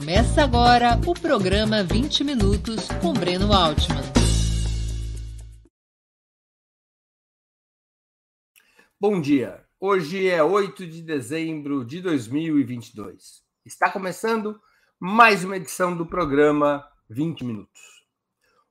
Começa agora o programa 20 Minutos com Breno Altman. Bom dia. Hoje é 8 de dezembro de 2022. Está começando mais uma edição do programa 20 Minutos.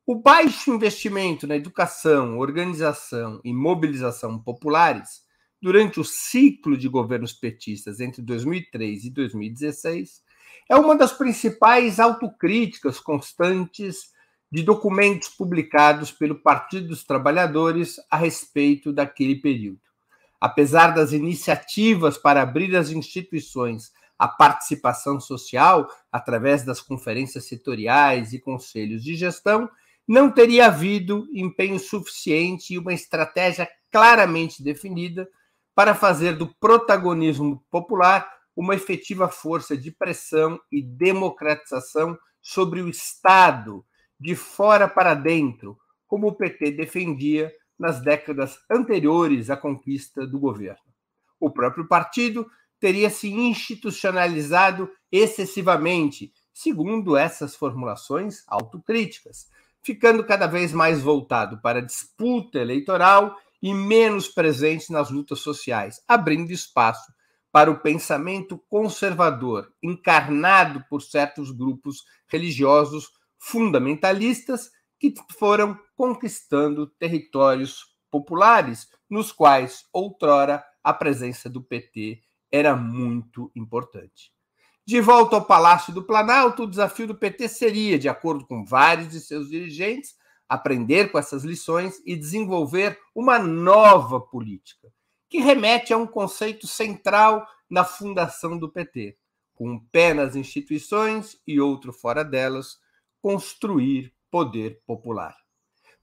O baixo investimento na educação, organização e mobilização populares durante o ciclo de governos petistas entre 2003 e 2016 é uma das principais autocríticas constantes de documentos publicados pelo Partido dos Trabalhadores a respeito daquele período. Apesar das iniciativas para abrir as instituições à participação social através das conferências setoriais e conselhos de gestão, não teria havido empenho suficiente e uma estratégia claramente definida para fazer do protagonismo popular uma efetiva força de pressão e democratização sobre o Estado, de fora para dentro, como o PT defendia nas décadas anteriores à conquista do governo. O próprio partido teria se institucionalizado excessivamente, segundo essas formulações autocríticas, ficando cada vez mais voltado para a disputa eleitoral e menos presente nas lutas sociais, abrindo espaço para o pensamento conservador, encarnado por certos grupos religiosos fundamentalistas que foram conquistando territórios populares, nos quais outrora a presença do PT era muito importante. De volta ao Palácio do Planalto, o desafio do PT seria, de acordo com vários de seus dirigentes, aprender com essas lições e desenvolver uma nova política, que remete a um conceito central na fundação do PT, com um pé nas instituições e outro fora delas, construir poder popular.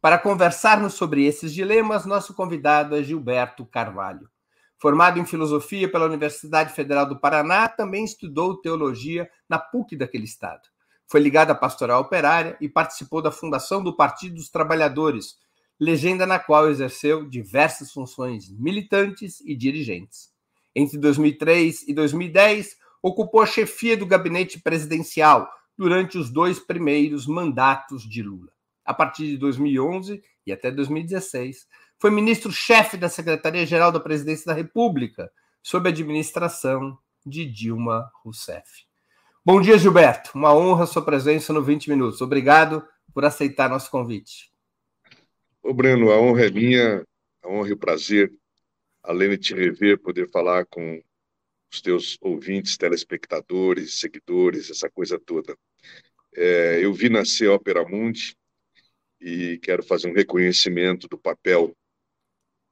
Para conversarmos sobre esses dilemas, nosso convidado é Gilberto Carvalho. Formado em filosofia pela Universidade Federal do Paraná, também estudou teologia na PUC daquele estado. Foi ligado à pastoral operária e participou da fundação do Partido dos Trabalhadores, legenda na qual exerceu diversas funções militantes e dirigentes. Entre 2003 e 2010, ocupou a chefia do gabinete presidencial durante os dois primeiros mandatos de Lula. A partir de 2011 e até 2016, foi ministro-chefe da Secretaria-Geral da Presidência da República, sob a administração de Dilma Rousseff. Bom dia, Gilberto. Uma honra a sua presença no 20 Minutos. Obrigado por aceitar nosso convite. Ô, Breno, a honra é minha, a honra e o prazer, além de te rever, poder falar com os teus ouvintes, telespectadores, seguidores, essa coisa toda. É, eu vi nascer a Opera Mundi e quero fazer um reconhecimento do papel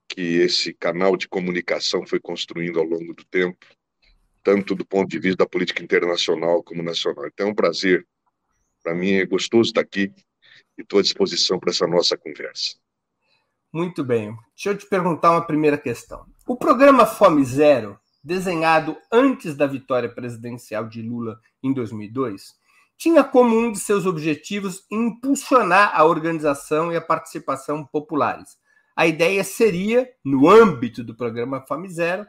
que esse canal de comunicação foi construindo ao longo do tempo tanto do ponto de vista da política internacional como nacional. Então é um prazer, para mim é gostoso estar aqui e estou à disposição para essa nossa conversa. Muito bem. Deixa eu te perguntar uma primeira questão. O programa Fome Zero, desenhado antes da vitória presidencial de Lula em 2002, tinha como um de seus objetivos impulsionar a organização e a participação populares. A ideia seria, no âmbito do programa Fome Zero,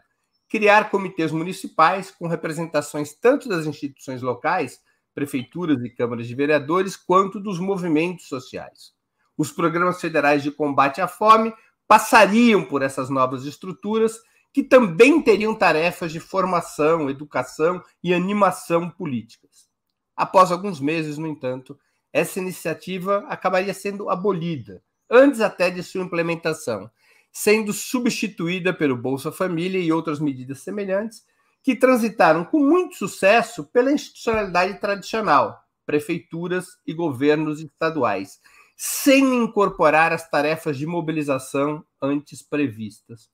criar comitês municipais com representações tanto das instituições locais, prefeituras e câmaras de vereadores, quanto dos movimentos sociais. Os programas federais de combate à fome passariam por essas novas estruturas, que também teriam tarefas de formação, educação e animação políticas. Após alguns meses, no entanto, essa iniciativa acabaria sendo abolida, antes até de sua implementação, sendo substituída pelo Bolsa Família e outras medidas semelhantes, que transitaram com muito sucesso pela institucionalidade tradicional, prefeituras e governos estaduais, sem incorporar as tarefas de mobilização antes previstas.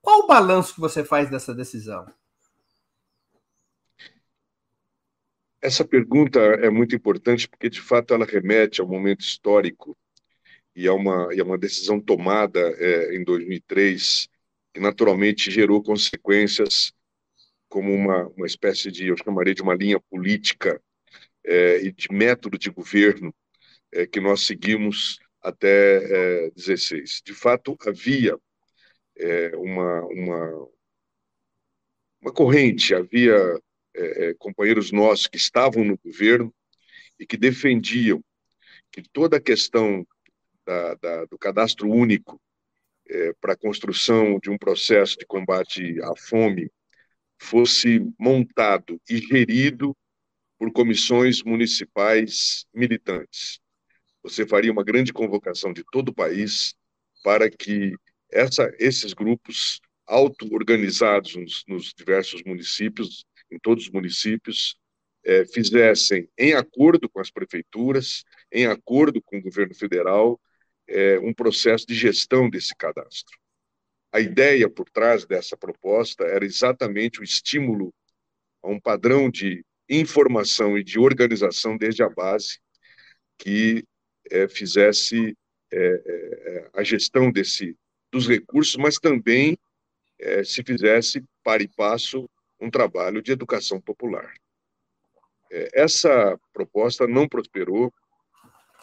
Qual o balanço que você faz dessa decisão? Essa pergunta é muito importante porque, de fato, ela remete ao momento histórico e é uma, e é uma decisão tomada é, em 2003 que naturalmente gerou consequências como uma, uma espécie de, eu chamaria de uma linha política é, e de método de governo é, que nós seguimos até 16. De fato, havia uma, uma, uma corrente, havia é, é, companheiros nossos que estavam no governo e que defendiam que toda a questão da, da, do cadastro único é, para a construção de um processo de combate à fome fosse montado e gerido por comissões municipais militantes. Você faria uma grande convocação de todo o país para que essa, esses grupos auto-organizados nos, nos, diversos municípios, em todos os municípios, é, fizessem, em acordo com as prefeituras, em acordo com o governo federal, é, um processo de gestão desse cadastro. A ideia por trás dessa proposta era exatamente o estímulo a um padrão de informação e de organização desde a base que é, fizesse é, a gestão desse dos recursos, mas também se fizesse para e passo um trabalho de educação popular. Essa proposta não prosperou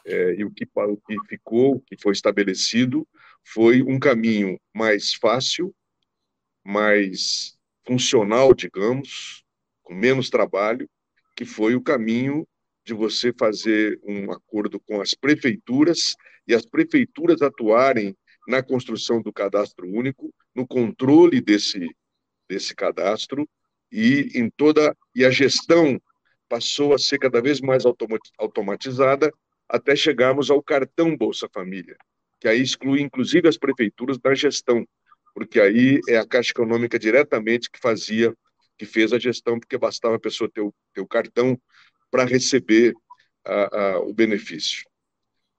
e o que, o que ficou, o que foi estabelecido, foi um caminho mais fácil, mais funcional, digamos, com menos trabalho, que foi o caminho de você fazer um acordo com as prefeituras e as prefeituras atuarem na construção do cadastro único, no controle desse desse cadastro e em toda e a gestão passou a ser cada vez mais automatizada até chegarmos ao cartão Bolsa Família, que aí exclui inclusive as prefeituras da gestão, porque aí é a Caixa Econômica diretamente que fazia, que fez a gestão, porque bastava a pessoa ter o, ter o cartão para receber a, a, o benefício.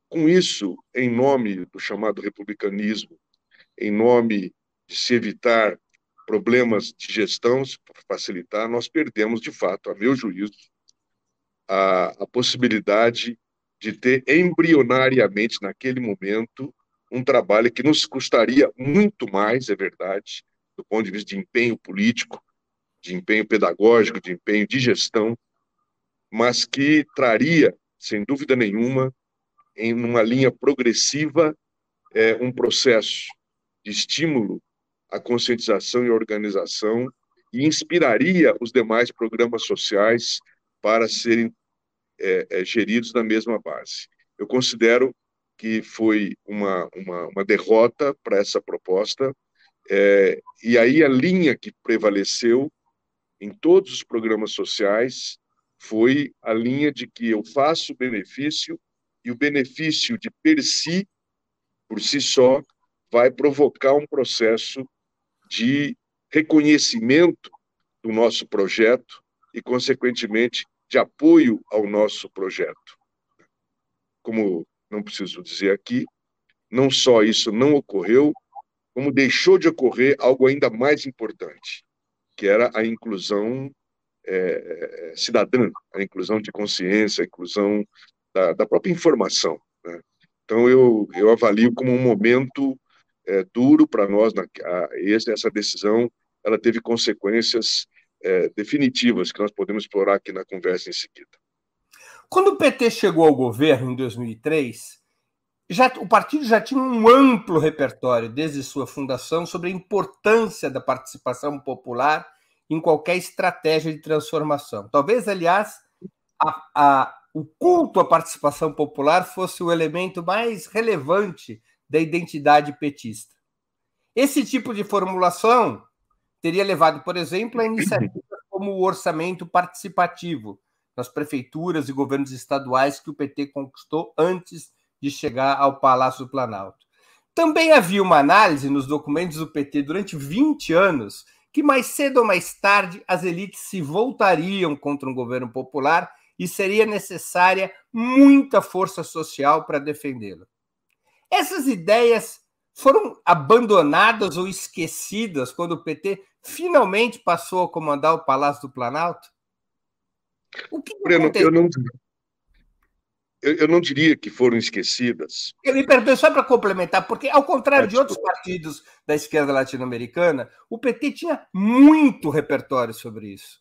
Com isso, em nome do chamado republicanismo, em nome de se evitar problemas de gestão, para facilitar, nós perdemos, de fato, a meu juízo, a, a possibilidade de ter embrionariamente, naquele momento, um trabalho que nos custaria muito mais, é verdade, do ponto de vista de empenho político, de empenho pedagógico, de empenho de gestão, mas que traria, sem dúvida nenhuma, em uma linha progressiva, é, um processo de estímulo à conscientização e organização e inspiraria os demais programas sociais para serem é, é, geridos na mesma base. Eu considero que foi uma, uma, uma derrota para essa proposta, é, e aí a linha que prevaleceu em todos os programas sociais foi a linha de que eu faço benefício e o benefício de per si, por si só, vai provocar um processo de reconhecimento do nosso projeto e, consequentemente, de apoio ao nosso projeto. Como não preciso dizer aqui, não só isso não ocorreu, como deixou de ocorrer algo ainda mais importante, que era a inclusão é, cidadã, a inclusão de consciência, a inclusão da, da própria informação. Né? Então, eu, eu avalio como um momento é, duro para nós, na, a, essa decisão, ela teve consequências é, definitivas que nós podemos explorar aqui na conversa em seguida. Quando o PT chegou ao governo em 2003, já, o partido já tinha um amplo repertório, desde sua fundação, sobre a importância da participação popular em qualquer estratégia de transformação. Talvez, aliás, a, a, o culto à participação popular fosse o elemento mais relevante da identidade petista. Esse tipo de formulação teria levado, por exemplo, a iniciativas como o orçamento participativo nas prefeituras e governos estaduais que o PT conquistou antes de chegar ao Palácio do Planalto. Também havia uma análise nos documentos do PT durante 20 anos que mais cedo ou mais tarde as elites se voltariam contra um governo popular e seria necessária muita força social para defendê-lo. Essas ideias foram abandonadas ou esquecidas quando o PT finalmente passou a comandar o Palácio do Planalto? O que eu não, eu, eu, não diria que foram esquecidas. Eu me perdoe só para complementar, porque, ao contrário de outros partidos da esquerda latino-americana, o PT tinha muito repertório sobre isso.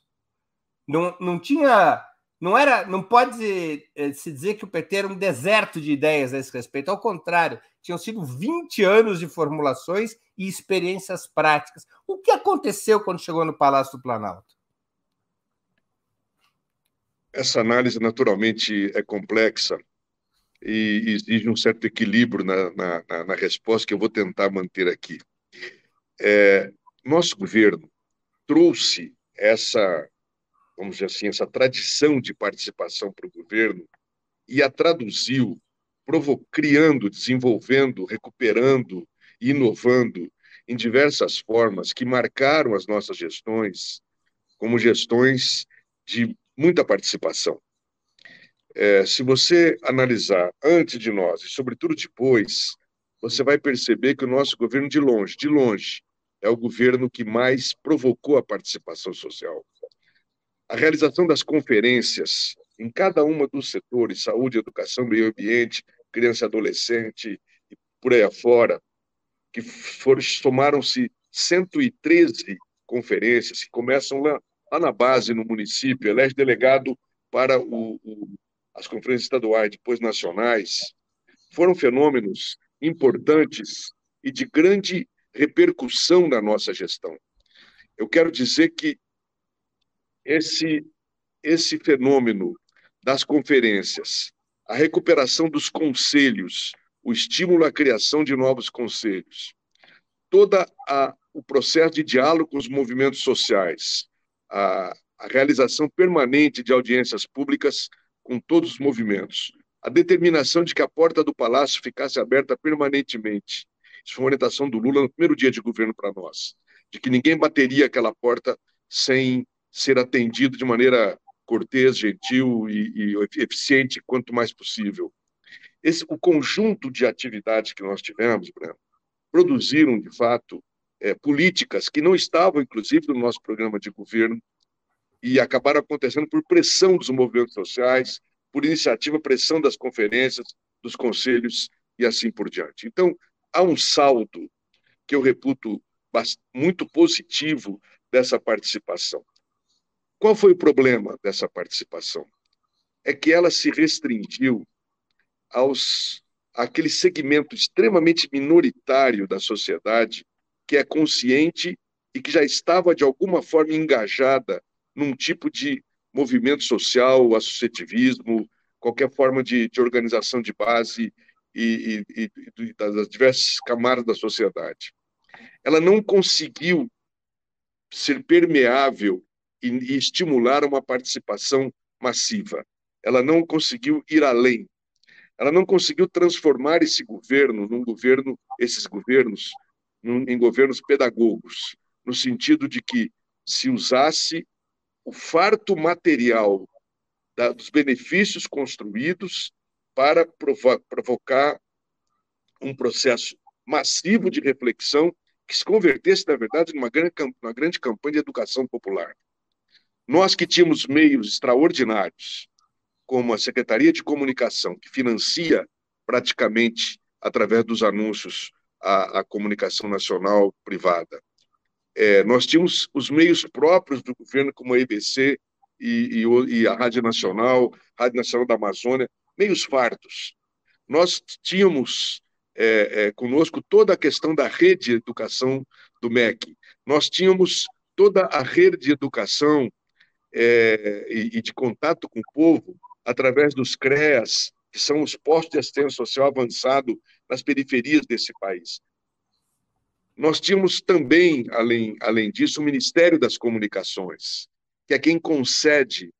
Não, não tinha não era, não pode eh, se dizer que o PT era um deserto de ideias a esse respeito. Ao contrário, tinham sido 20 anos de formulações e experiências práticas. O que aconteceu quando chegou no Palácio do Planalto? Essa análise naturalmente é complexa e exige um certo equilíbrio na, na, na resposta que eu vou tentar manter aqui. É, nosso governo trouxe essa, vamos dizer assim, essa tradição de participação para o governo e a traduziu, criando, desenvolvendo, recuperando, inovando em diversas formas que marcaram as nossas gestões como gestões de muita participação. É, se você analisar antes de nós e, sobretudo, depois, você vai perceber que o nosso governo, de longe, de longe, é o governo que mais provocou a participação social. A realização das conferências em cada uma dos setores, saúde, educação, meio ambiente, criança e adolescente, e por aí afora, que somaram-se 113 conferências que começam lá, lá na base, no município, elege delegado para o, o, as conferências estaduais, depois nacionais, foram fenômenos importantes e de grande repercussão na nossa gestão. Eu quero dizer que esse, esse fenômeno das conferências, a recuperação dos conselhos, o estímulo à criação de novos conselhos, todo o processo de diálogo com os movimentos sociais, a, a realização permanente de audiências públicas com todos os movimentos, a determinação de que a porta do palácio ficasse aberta permanentemente. Isso foi uma orientação do Lula no primeiro dia de governo para nós, de que ninguém bateria aquela porta sem ser atendido de maneira cortês, gentil e, e eficiente quanto mais possível. Esse, o conjunto de atividades que nós tivemos, Breno, produziram, de fato, é, políticas que não estavam, inclusive, no nosso programa de governo, e acabaram acontecendo por pressão dos movimentos sociais, por iniciativa, pressão das conferências, dos conselhos e assim por diante. Então, há um saldo que eu reputo muito positivo dessa participação. Qual foi o problema dessa participação? É que ela se restringiu aos aquele segmento extremamente minoritário da sociedade que é consciente e que já estava de alguma forma engajada num tipo de movimento social, associativismo, qualquer forma de, de organização de base e, e, e, das diversas camadas da sociedade. Ela não conseguiu ser permeável e, e estimular uma participação massiva. Ela não conseguiu ir além. Ela não conseguiu transformar esse governo num governo, esses governos, em governos pedagogos, no sentido de que se usasse o farto material da, dos benefícios construídos para provo provocar um processo massivo de reflexão que se convertesse, na verdade, numa grande, numa grande campanha de educação popular. Nós que tínhamos meios extraordinários, como a Secretaria de Comunicação, que financia praticamente, através dos anúncios, a, a comunicação nacional privada, é, nós tínhamos os meios próprios do governo, como a EBC e, e, e, a Rádio Nacional, Rádio Nacional da Amazônia, meios fartos. Nós tínhamos é, é, conosco toda a questão da rede de educação do MEC. Nós tínhamos toda a rede de educação é, e, e de contato com o povo através dos CREAS, que são os postos de assistência social avançado nas periferias desse país. Nós tínhamos também, além, além disso, o Ministério das Comunicações, que é quem concede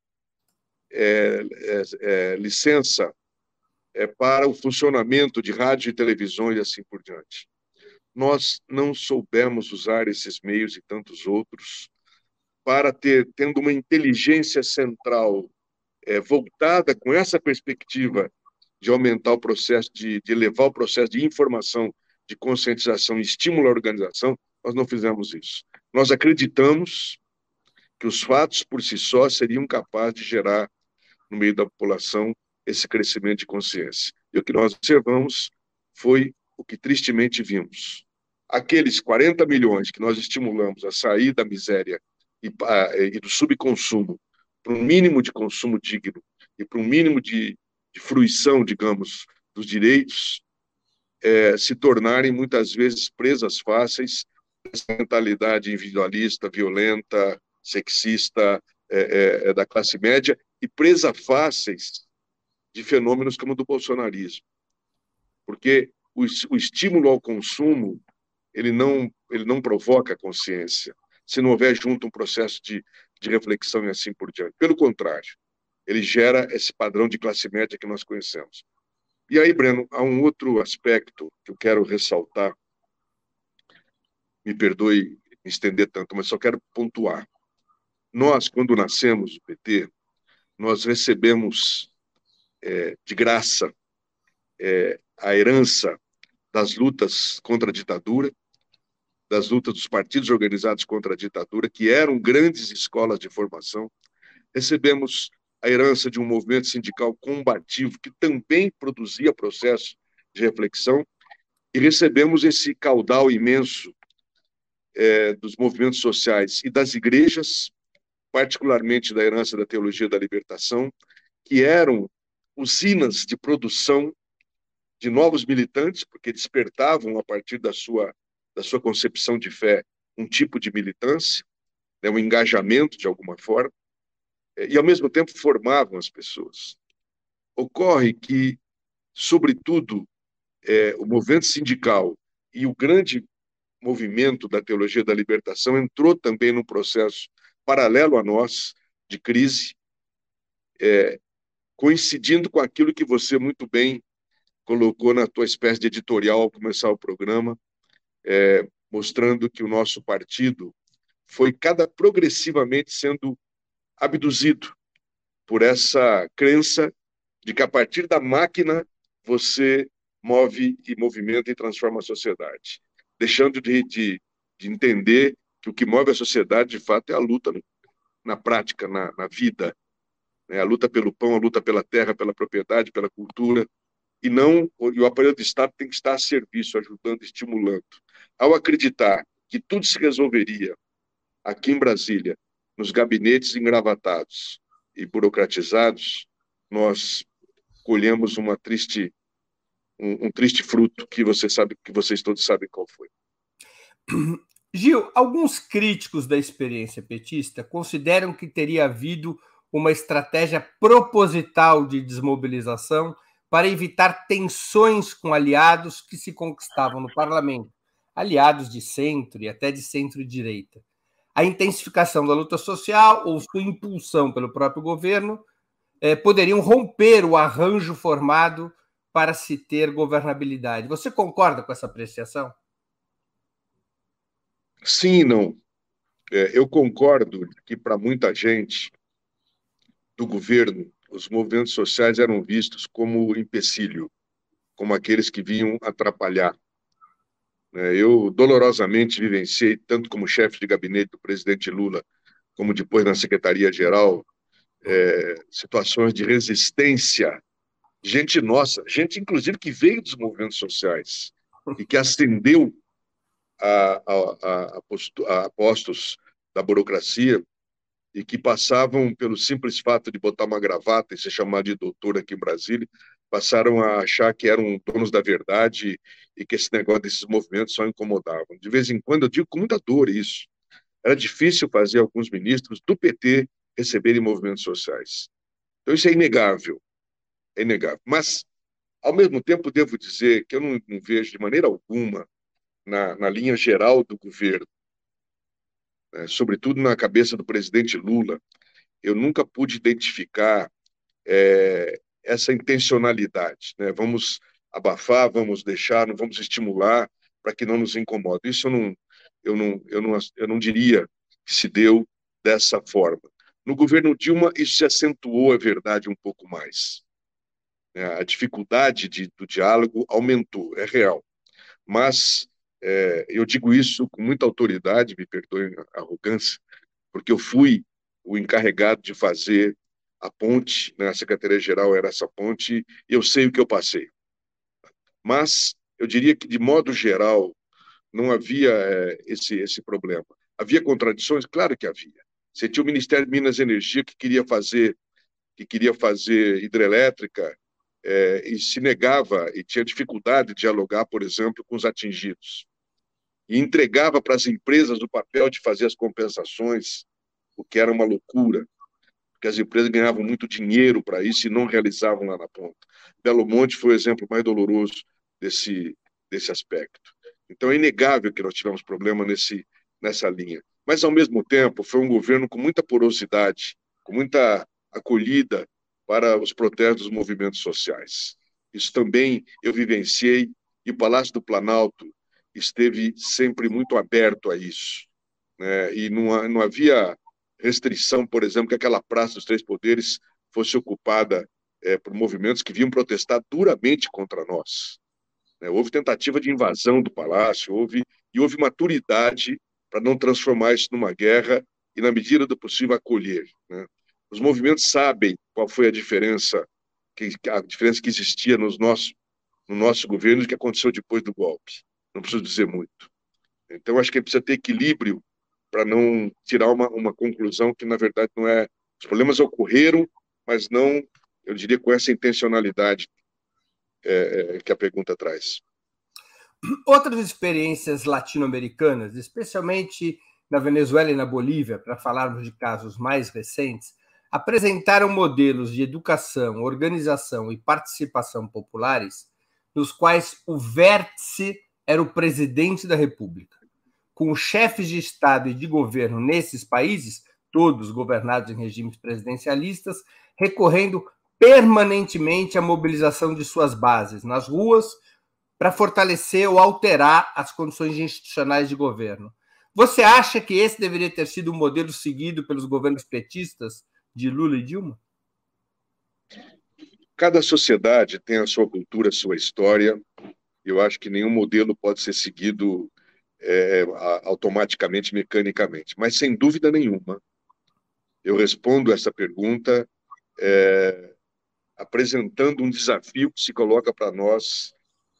é, é, é, licença é, para o funcionamento de rádio e televisão e assim por diante. Nós não soubemos usar esses meios e tantos outros para ter, tendo uma inteligência central é, voltada com essa perspectiva de aumentar o processo, de, de elevar o processo de informação de conscientização e estímulo à organização, nós não fizemos isso. Nós acreditamos que os fatos por si só seriam capazes de gerar no meio da população esse crescimento de consciência. E o que nós observamos foi o que tristemente vimos. Aqueles 40 milhões que nós estimulamos a sair da miséria e, e do subconsumo para um mínimo de consumo digno e para um mínimo de, de fruição, digamos, dos direitos, é, se tornarem muitas vezes presas fáceis dessa mentalidade individualista, violenta, sexista é, é, é, da classe média e presa fáceis de fenômenos como o do bolsonarismo. Porque o, o estímulo ao consumo ele não, ele não provoca consciência, se não houver junto um processo de, de reflexão e assim por diante. Pelo contrário, ele gera esse padrão de classe média que nós conhecemos. E aí, Breno, há um outro aspecto que eu quero ressaltar. Me perdoe me estender tanto, mas só quero pontuar. Nós, quando nascemos, o PT, nós recebemos é, de graça é, a herança das lutas contra a ditadura, das lutas dos partidos organizados contra a ditadura, que eram grandes escolas de formação. Recebemos a herança de um movimento sindical combativo, que também produzia processo de reflexão, e recebemos esse caudal imenso é, dos movimentos sociais e das igrejas, particularmente da herança da teologia da libertação, que eram usinas de produção de novos militantes, porque despertavam a partir da sua da sua concepção de fé, um tipo de militância, né, um engajamento de alguma forma, e ao mesmo tempo formavam as pessoas. Ocorre que, sobretudo, é, o movimento sindical e o grande movimento da teologia da libertação entrou também num processo paralelo a nós, de crise, é, coincidindo com aquilo que você muito bem colocou na tua espécie de editorial ao começar o programa, é, mostrando que o nosso partido foi cada progressivamente sendo abduzido por essa crença de que a partir da máquina você move e movimenta e transforma a sociedade, deixando de, de, de entender que o que move a sociedade de fato é a luta na prática, na, na vida, né? a luta pelo pão, a luta pela terra, pela propriedade, pela cultura, e não e o aparelho do Estado tem que estar a serviço, ajudando, estimulando. Ao acreditar que tudo se resolveria aqui em Brasília, nos gabinetes engravatados e burocratizados, nós colhemos uma triste um, um triste fruto que você sabe que vocês todos sabem qual foi. Gil, alguns críticos da experiência petista consideram que teria havido uma estratégia proposital de desmobilização para evitar tensões com aliados que se conquistavam no parlamento, aliados de centro e até de centro-direita. A intensificação da luta social ou sua impulsão pelo próprio governo eh, poderiam romper o arranjo formado para se ter governabilidade. Você concorda com essa apreciação? Sim não. É, eu concordo que, para muita gente do governo, os movimentos sociais eram vistos como empecilho, como aqueles que vinham atrapalhar. É, eu dolorosamente vivenciei, tanto como chefe de gabinete do presidente Lula, como depois na Secretaria-Geral, é, situações de resistência, gente nossa, gente inclusive que veio dos movimentos sociais e que ascendeu a, a, a, a postos da burocracia e que passavam, pelo simples fato de botar uma gravata e ser chamado de doutor aqui em Brasília, passaram a achar que eram donos da verdade e que esse negócio desses movimentos só incomodavam. De vez em quando, eu digo com muita dor isso, era difícil fazer alguns ministros do PT receberem movimentos sociais. Então, isso é inegável, é inegável. Mas, ao mesmo tempo, devo dizer que eu não, não vejo de maneira alguma, na, na linha geral do governo, né, sobretudo na cabeça do presidente Lula, eu nunca pude identificar é, essa intencionalidade. Né? Vamos abafar, vamos deixar, não vamos estimular para que não nos incomode. Isso eu não, eu não, eu não, eu não diria que se deu dessa forma. No governo Dilma, isso se acentuou, é verdade, um pouco mais. É, a dificuldade de, do diálogo aumentou, é real. Mas é, eu digo isso com muita autoridade, me perdoem a arrogância, porque eu fui o encarregado de fazer a ponte, né, a Secretaria-Geral era essa ponte, e eu sei o que eu passei. Mas eu diria que, de modo geral, não havia é, esse, esse problema. Havia contradições? Claro que havia. Você tinha o Ministério de Minas e Energia que queria fazer, que queria fazer hidrelétrica é, e se negava e tinha dificuldade de dialogar, por exemplo, com os atingidos e entregava para as empresas o papel de fazer as compensações, o que era uma loucura, porque as empresas ganhavam muito dinheiro para isso e não realizavam lá na ponta. Belo Monte foi o exemplo mais doloroso desse, desse aspecto. Então é inegável que nós tivemos problema nesse, nessa linha. Mas, ao mesmo tempo, foi um governo com muita porosidade, com muita acolhida para os protestos dos movimentos sociais. Isso também eu vivenciei e o Palácio do Planalto esteve sempre muito aberto a isso. Né? E não, não havia restrição, por exemplo, que aquela Praça dos Três Poderes fosse ocupada é, por movimentos que vinham protestar duramente contra nós. Né? Houve tentativa de invasão do palácio, houve e houve maturidade para não transformar isso numa guerra e, na medida do possível, acolher. Né? Os movimentos sabem qual foi a diferença que a diferença que existia nos nossos no nosso governo e o que aconteceu depois do golpe. Não preciso dizer muito. Então, acho que precisa ter equilíbrio para não tirar uma, uma conclusão que, na verdade, não é. Os problemas ocorreram, mas não, eu diria, com essa intencionalidade é, é, que a pergunta traz. Outras experiências latino-americanas, especialmente na Venezuela e na Bolívia, para falarmos de casos mais recentes, apresentaram modelos de educação, organização e participação populares nos quais o vértice era o presidente da República. Com chefes de Estado e de governo nesses países, todos governados em regimes presidencialistas, recorrendo permanentemente à mobilização de suas bases nas ruas para fortalecer ou alterar as condições institucionais de governo. Você acha que esse deveria ter sido o modelo seguido pelos governos petistas de Lula e Dilma? Cada sociedade tem a sua cultura, a sua história. Eu acho que nenhum modelo pode ser seguido é, automaticamente, mecanicamente. Mas, sem dúvida nenhuma, eu respondo essa pergunta é, apresentando um desafio que se coloca para nós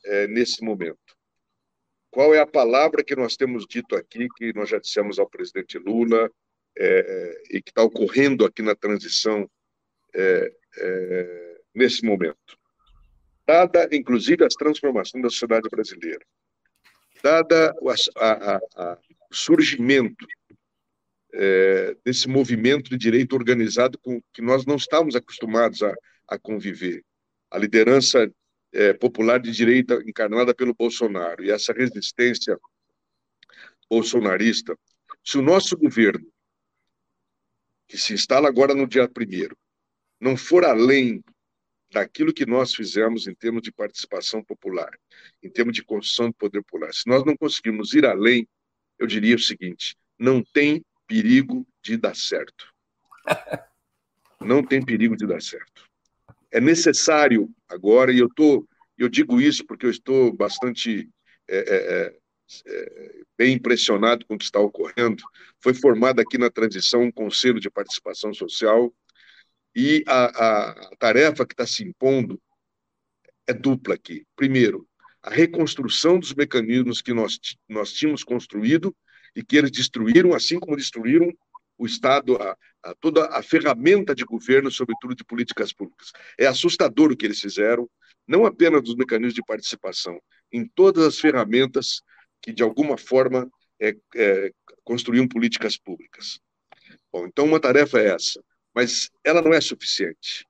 é, nesse momento. Qual é a palavra que nós temos dito aqui, que nós já dissemos ao presidente Lula, é, e que está ocorrendo aqui na transição é, é, nesse momento. Dada, inclusive, as transformações da sociedade brasileira, dada o, surgimento é, desse movimento de direito organizado com que nós não estávamos acostumados a, a conviver, a liderança é, popular de direita encarnada pelo Bolsonaro e essa resistência bolsonarista, se o nosso governo, que se instala agora no dia primeiro, não for além daquilo que nós fizemos em termos de participação popular, em termos de construção do poder popular. Se nós não conseguirmos ir além, eu diria o seguinte: não tem perigo de dar certo. Não tem perigo de dar certo. É necessário agora, e eu tô, eu digo isso porque eu estou bastante é, é, é, é bem impressionado com o que está ocorrendo. Foi formado aqui na transição um conselho de participação social e a, a tarefa que está se impondo é dupla aqui. Primeiro, a reconstrução dos mecanismos que nós, nós tínhamos construído e que eles destruíram, assim como destruíram o Estado, a, a, toda a ferramenta de governo, sobretudo de políticas públicas. É assustador o que eles fizeram, não apenas dos mecanismos de participação, em todas as ferramentas que, de alguma forma, é, é, construíam políticas públicas. Bom, então, uma tarefa é essa mas ela não é suficiente.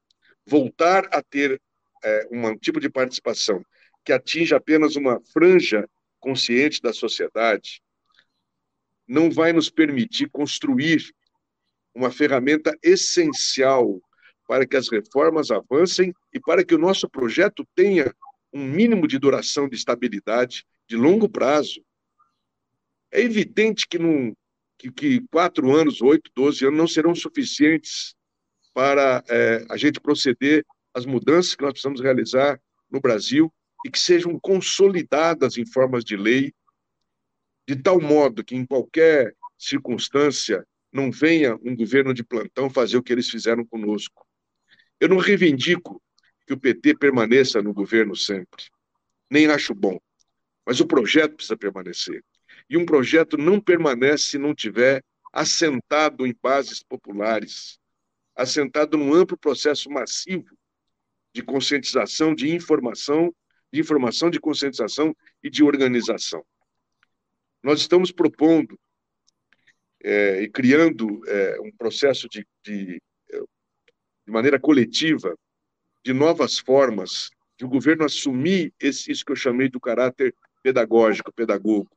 Voltar a ter é, um tipo de participação que atinja apenas uma franja consciente da sociedade não vai nos permitir construir uma ferramenta essencial para que as reformas avancem e para que o nosso projeto tenha um mínimo de duração de estabilidade de longo prazo. É evidente que num, que, que quatro anos, oito, doze anos não serão suficientes para é, a gente proceder às mudanças que nós precisamos realizar no Brasil e que sejam consolidadas em formas de lei, de tal modo que em qualquer circunstância não venha um governo de plantão fazer o que eles fizeram conosco. Eu não reivindico que o PT permaneça no governo sempre, nem acho bom, mas o projeto precisa permanecer. E um projeto não permanece se não tiver assentado em bases populares, assentado num amplo processo massivo de conscientização, de informação, de informação, de conscientização e de organização. Nós estamos propondo é, e criando é, um processo de, de, de maneira coletiva, de novas formas de o governo assumir esse, isso que eu chamei do caráter pedagógico, pedagogo,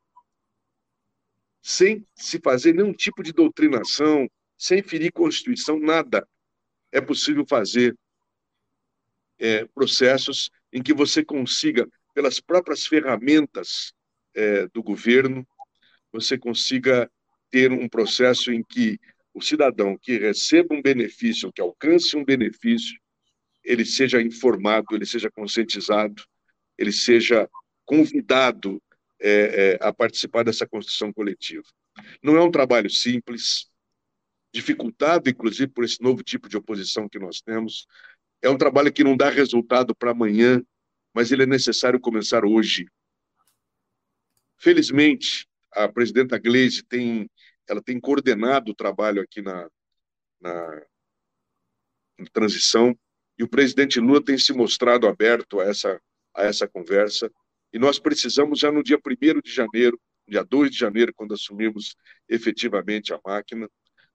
sem se fazer nenhum tipo de doutrinação, sem ferir Constituição, nada. É possível fazer é, processos em que você consiga, pelas próprias ferramentas é, do governo, você consiga ter um processo em que o cidadão que receba um benefício, que alcance um benefício, ele seja informado, ele seja conscientizado, ele seja convidado é, é, a participar dessa construção coletiva. Não é um trabalho simples, dificultado, inclusive, por esse novo tipo de oposição que nós temos. É um trabalho que não dá resultado para amanhã, mas ele é necessário começar hoje. Felizmente, a presidenta Gleisi tem, ela tem coordenado o trabalho aqui na, na, na transição, e o presidente Lula tem se mostrado aberto a essa, a essa conversa, e nós precisamos, já no dia 1 de janeiro, dia 2 de janeiro, quando assumimos efetivamente a máquina,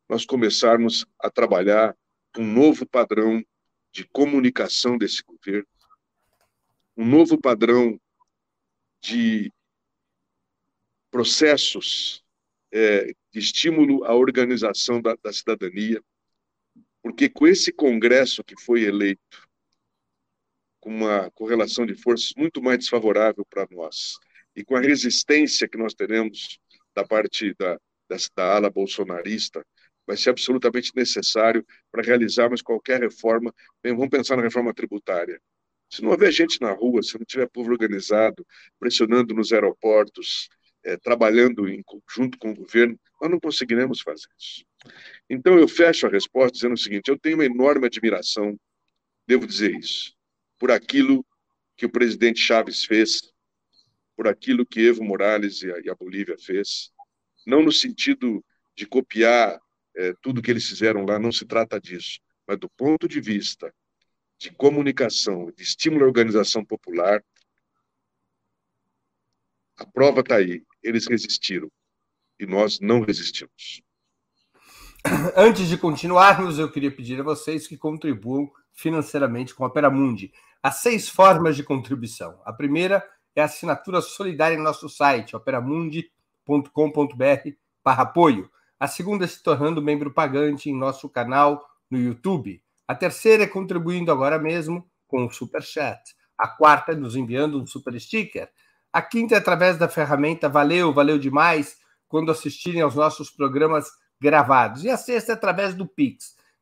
nós começarmos a trabalhar um novo padrão de comunicação desse governo, um novo padrão de processos é, de estímulo à organização da, da cidadania, porque com esse Congresso que foi eleito, com uma correlação de forças muito mais desfavorável para nós, e com a resistência que nós teremos da parte da, da, ala bolsonarista, vai ser absolutamente necessário para realizarmos qualquer reforma. Bem, vamos pensar na reforma tributária. Se não houver gente na rua, se não tiver povo organizado, pressionando nos aeroportos, é, trabalhando em conjunto com o governo, nós não conseguiremos fazer isso. Então, eu fecho a resposta dizendo o seguinte: eu tenho uma enorme admiração, devo dizer isso, por aquilo que o presidente Chaves fez, por aquilo que Evo Morales e a, e a Bolívia fez, não no sentido de copiar é, tudo que eles fizeram lá, não se trata disso, mas do ponto de vista de comunicação, de estímulo à organização popular, a prova está aí. Eles resistiram e nós não resistimos. Antes de continuarmos, eu queria pedir a vocês que contribuam financeiramente com a Operamundi. Há seis formas de contribuição. A primeira é a assinatura solidária em nosso site, operamundi.com.br apoio. A segunda é se tornando membro pagante em nosso canal no YouTube. A terceira é contribuindo agora mesmo com o Super Chat. A quarta é nos enviando um super sticker. A quinta é através da ferramenta Valeu, valeu demais quando assistirem aos nossos programas gravados. E a sexta é através do Pix.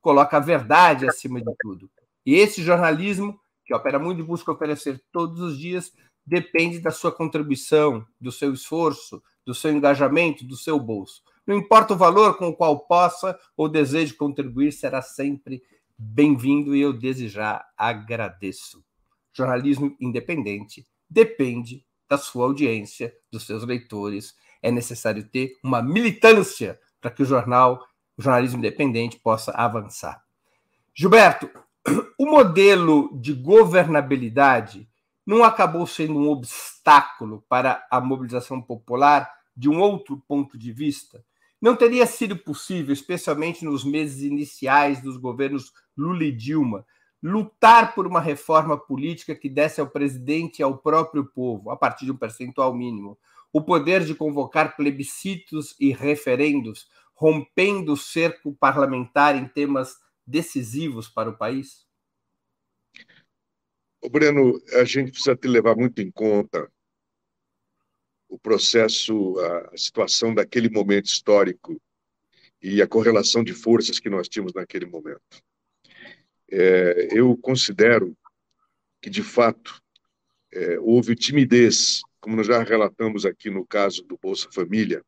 coloca a verdade acima de tudo. E esse jornalismo, que Opera Mundo busca oferecer todos os dias, depende da sua contribuição, do seu esforço, do seu engajamento, do seu bolso. Não importa o valor com o qual possa ou deseje contribuir, será sempre bem-vindo e eu desde já agradeço. Jornalismo independente depende da sua audiência, dos seus leitores. É necessário ter uma militância para que o jornal, o jornalismo independente, possa avançar. Gilberto, o modelo de governabilidade não acabou sendo um obstáculo para a mobilização popular de um outro ponto de vista? Não teria sido possível, especialmente nos meses iniciais dos governos Lula e Dilma, lutar por uma reforma política que desse ao presidente e ao próprio povo, a partir de um percentual mínimo, o poder de convocar plebiscitos e referendos, rompendo o cerco parlamentar em temas decisivos para o país? Breno, a gente precisa te levar muito em conta o processo, a situação daquele momento histórico e a correlação de forças que nós tínhamos naquele momento. É, eu considero que, de fato, é, houve timidez, como nós já relatamos aqui no caso do Bolsa Família,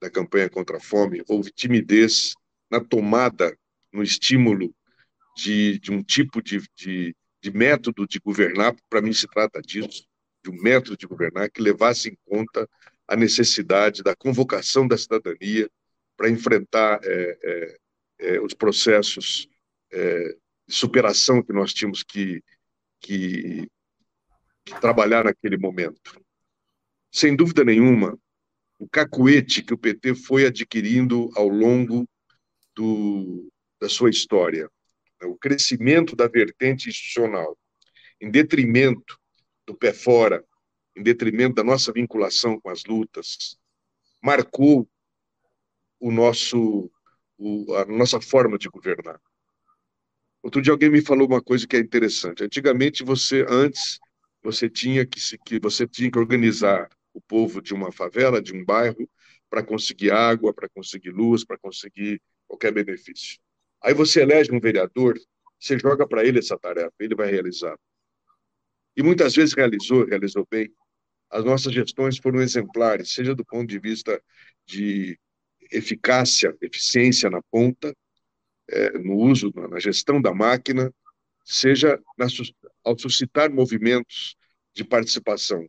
da campanha contra a fome, houve timidez na tomada, no estímulo de, de um tipo de, de, de método de governar, para mim se trata disso, de um método de governar que levasse em conta a necessidade da convocação da cidadania para enfrentar é, é, é, os processos é, de superação que nós tínhamos que, que, que trabalhar naquele momento. Sem dúvida nenhuma, o cacuete que o PT foi adquirindo ao longo do, da sua história, né, o crescimento da vertente institucional, em detrimento do pé fora, em detrimento da nossa vinculação com as lutas, marcou o nosso, o, a nossa forma de governar. Outro dia alguém me falou uma coisa que é interessante. Antigamente você, antes, você tinha que, que você tinha que organizar o povo de uma favela, de um bairro, para conseguir água, para conseguir luz, para conseguir qualquer benefício. Aí você elege um vereador, você joga para ele essa tarefa, ele vai realizar. E muitas vezes realizou, realizou bem. As nossas gestões foram exemplares, seja do ponto de vista de eficácia, eficiência na ponta, é, no uso, na gestão da máquina, seja na, ao suscitar movimentos de participação.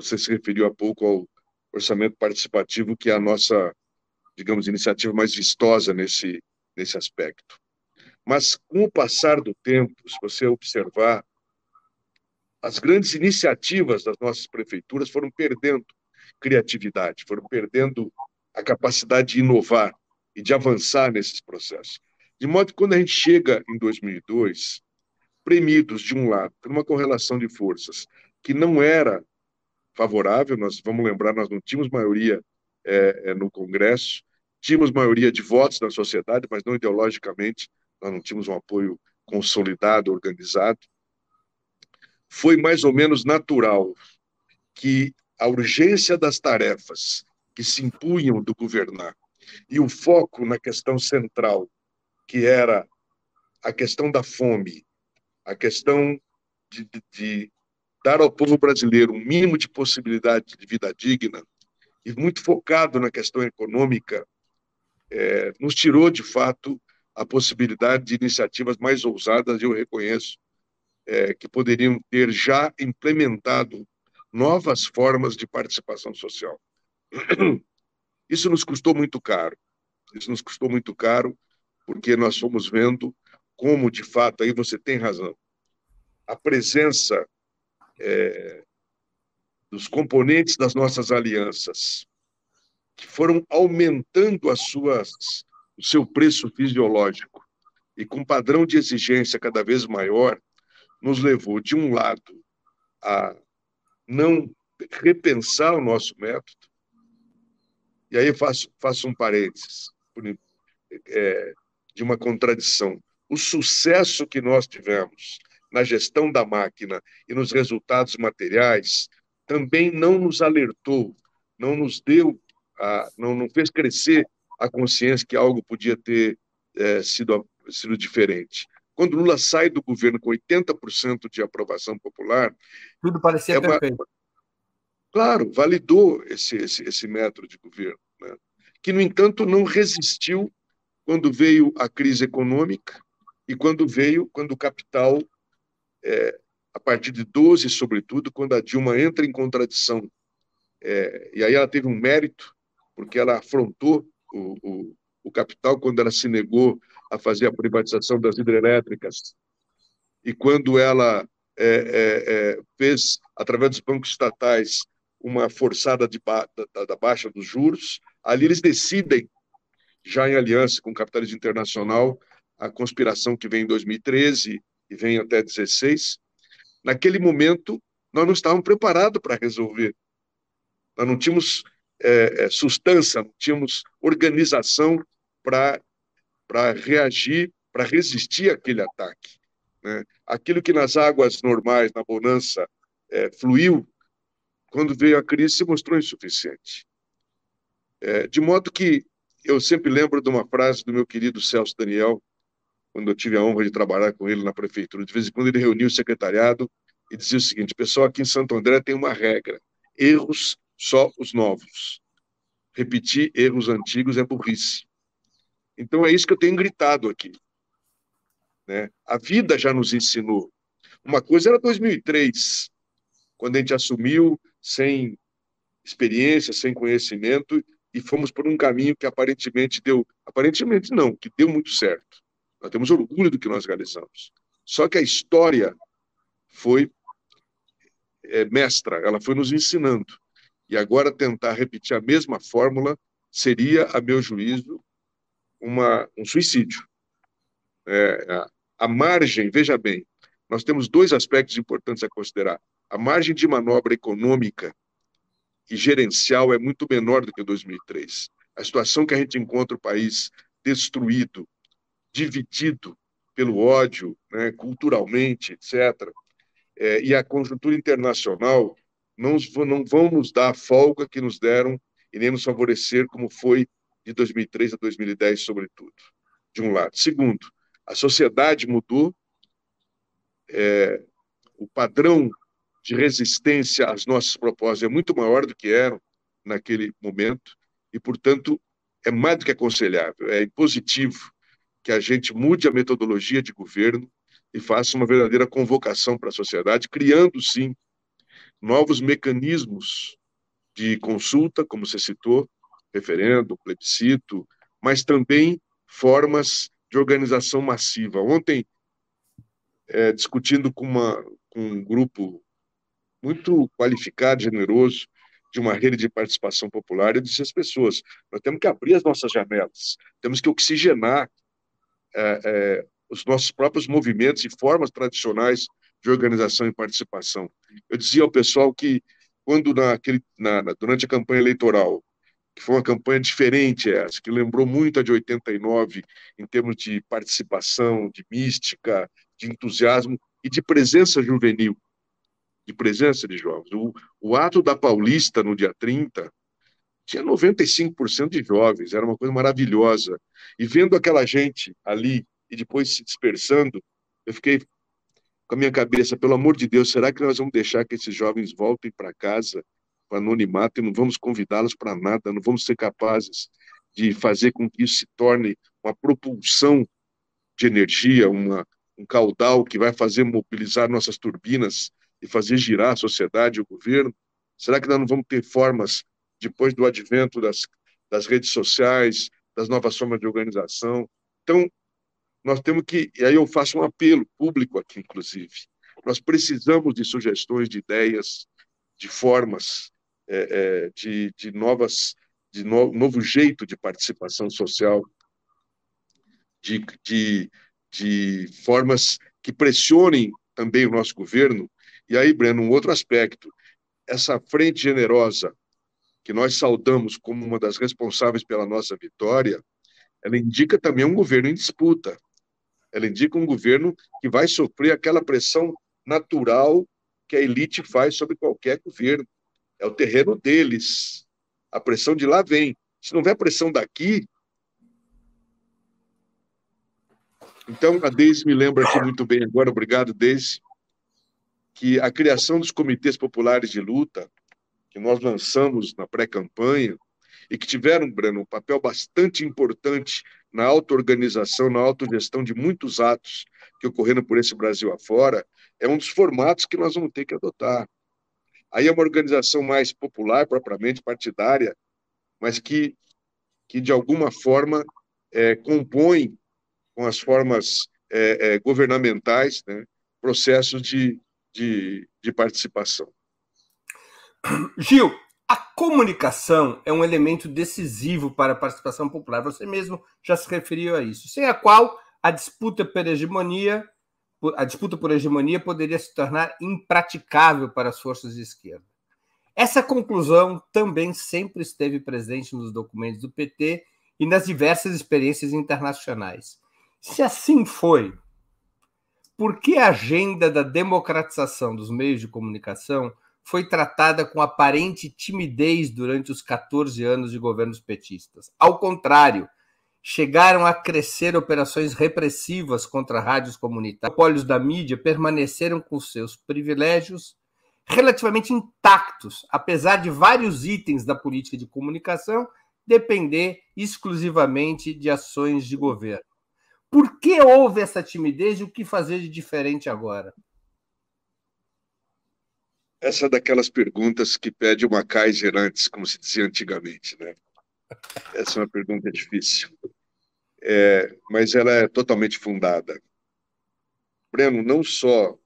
Você se referiu há pouco ao orçamento participativo, que é a nossa, digamos, iniciativa mais vistosa nesse, nesse aspecto. Mas, com o passar do tempo, se você observar, as grandes iniciativas das nossas prefeituras foram perdendo criatividade, foram perdendo a capacidade de inovar e de avançar nesses processos. De modo que, quando a gente chega em 2002, premidos, de um lado, por uma correlação de forças que não era favorável, nós vamos lembrar, nós não tínhamos maioria é, é, no Congresso, tínhamos maioria de votos na sociedade, mas não ideologicamente, nós não tínhamos um apoio consolidado, organizado. Foi mais ou menos natural que a urgência das tarefas que se impunham do governar e o foco na questão central, que era a questão da fome, a questão de, de, de dar ao povo brasileiro um mínimo de possibilidade de vida digna, e muito focado na questão econômica, é, nos tirou, de fato, a possibilidade de iniciativas mais ousadas, eu reconheço, é, que poderiam ter já implementado novas formas de participação social. Isso nos custou muito caro. Isso nos custou muito caro, porque nós fomos vendo como, de fato, aí você tem razão, a presença é, dos componentes das nossas alianças, que foram aumentando as suas, o seu preço fisiológico e com padrão de exigência cada vez maior, nos levou, de um lado, a não repensar o nosso método, e aí faço, faço um parênteses é, de uma contradição. O sucesso que nós tivemos na gestão da máquina e nos resultados materiais também não nos alertou, não nos deu, a, não, não fez crescer a consciência que algo podia ter é, sido, sido diferente. Quando Lula sai do governo com 80% de aprovação popular. Tudo parecia é perfeito. Claro, validou esse, esse, esse método de governo, né? que, no entanto, não resistiu quando veio a crise econômica e quando veio, quando o capital, é, a partir de 12, sobretudo, quando a Dilma entra em contradição. É, e aí ela teve um mérito, porque ela afrontou o, o, o capital quando ela se negou a fazer a privatização das hidrelétricas e quando ela é, é, é fez, através dos bancos estatais, uma forçada ba da, da, baixa dos juros. Ali eles decidem, já em aliança com o capitalismo internacional, a conspiração que vem em 2013 e vem até 16. Naquele momento, nós não estávamos preparados para resolver. Nós não tínhamos é, é, sustância, não tínhamos organização para reagir, para resistir àquele ataque. Né? Aquilo que nas águas normais, na bonança, é, fluiu quando veio a crise, se mostrou insuficiente. É, de modo que eu sempre lembro de uma frase do meu querido Celso Daniel, quando eu tive a honra de trabalhar com ele na prefeitura. De vez em quando ele reunia o secretariado e dizia o seguinte: pessoal, aqui em Santo André tem uma regra: erros só os novos. Repetir erros antigos é burrice. Então é isso que eu tenho gritado aqui. Né? A vida já nos ensinou. Uma coisa era 2003, quando a gente assumiu sem experiência, sem conhecimento, e fomos por um caminho que aparentemente deu, aparentemente não, que deu muito certo. Nós temos orgulho do que nós realizamos. Só que a história foi é, mestra, ela foi nos ensinando. E agora tentar repetir a mesma fórmula seria, a meu juízo, uma, um suicídio. É, a, a margem, veja bem, nós temos dois aspectos importantes a considerar. A margem de manobra econômica e gerencial é muito menor do que 2003. A situação que a gente encontra o país destruído, dividido pelo ódio, né, culturalmente, etc., é, e a conjuntura internacional não, não vão nos dar a folga que nos deram e nem nos favorecer como foi de 2003 a 2010, sobretudo, de um lado. Segundo, a sociedade mudou, é, o padrão de resistência às nossas propostas é muito maior do que eram naquele momento e, portanto, é mais do que aconselhável, é positivo que a gente mude a metodologia de governo e faça uma verdadeira convocação para a sociedade, criando, sim, novos mecanismos de consulta, como você citou, referendo, plebiscito, mas também formas de organização massiva. Ontem, é, discutindo com, uma, com um grupo muito qualificado, generoso, de uma rede de participação popular, eu disse às pessoas: nós temos que abrir as nossas janelas, temos que oxigenar é, é, os nossos próprios movimentos e formas tradicionais de organização e participação. Eu dizia ao pessoal que, quando naquele, na, durante a campanha eleitoral, que foi uma campanha diferente essa, que lembrou muito a de 89 em termos de participação, de mística, de entusiasmo e de presença juvenil de presença de jovens. O, o ato da Paulista, no dia 30, tinha 95% de jovens, era uma coisa maravilhosa. E vendo aquela gente ali e depois se dispersando, eu fiquei com a minha cabeça, pelo amor de Deus, será que nós vamos deixar que esses jovens voltem para casa para anonimato e não vamos convidá-los para nada, não vamos ser capazes de fazer com que isso se torne uma propulsão de energia, uma, um caudal que vai fazer mobilizar nossas turbinas e fazer girar a sociedade o governo? Será que nós não vamos ter formas, depois do advento das, das redes sociais, das novas formas de organização? Então, nós temos que, e aí eu faço um apelo público aqui, inclusive, nós precisamos de sugestões, de ideias, de formas, é, é, de, de novas, de no, novo jeito de participação social, de, de, de formas que pressionem também o nosso governo e aí, Breno, um outro aspecto. Essa frente generosa, que nós saudamos como uma das responsáveis pela nossa vitória, ela indica também um governo em disputa. Ela indica um governo que vai sofrer aquela pressão natural que a elite faz sobre qualquer governo. É o terreno deles. A pressão de lá vem. Se não houver pressão daqui. Então, a Deise me lembra aqui muito bem agora, obrigado, Deise, que a criação dos comitês populares de luta, que nós lançamos na pré-campanha, e que tiveram, Breno, um papel bastante importante na auto-organização, na autogestão de muitos atos que ocorreram por esse Brasil afora, é um dos formatos que nós vamos ter que adotar. Aí é uma organização mais popular, propriamente partidária, mas que, que de alguma forma, é, compõe com as formas é, é, governamentais né, processos de, de, de participação. Gil, a comunicação é um elemento decisivo para a participação popular. Você mesmo já se referiu a isso, sem a qual a disputa por hegemonia, a disputa por hegemonia poderia se tornar impraticável para as forças de esquerda. Essa conclusão também sempre esteve presente nos documentos do PT e nas diversas experiências internacionais. Se assim foi, por que a agenda da democratização dos meios de comunicação foi tratada com aparente timidez durante os 14 anos de governos petistas? Ao contrário, chegaram a crescer operações repressivas contra rádios comunitárias. Os da mídia permaneceram com seus privilégios relativamente intactos, apesar de vários itens da política de comunicação depender exclusivamente de ações de governo. Por que houve essa timidez e o que fazer de diferente agora? Essa é daquelas perguntas que pede uma Kaiser antes, como se dizia antigamente, né? Essa é uma pergunta difícil, é, mas ela é totalmente fundada. Breno, não só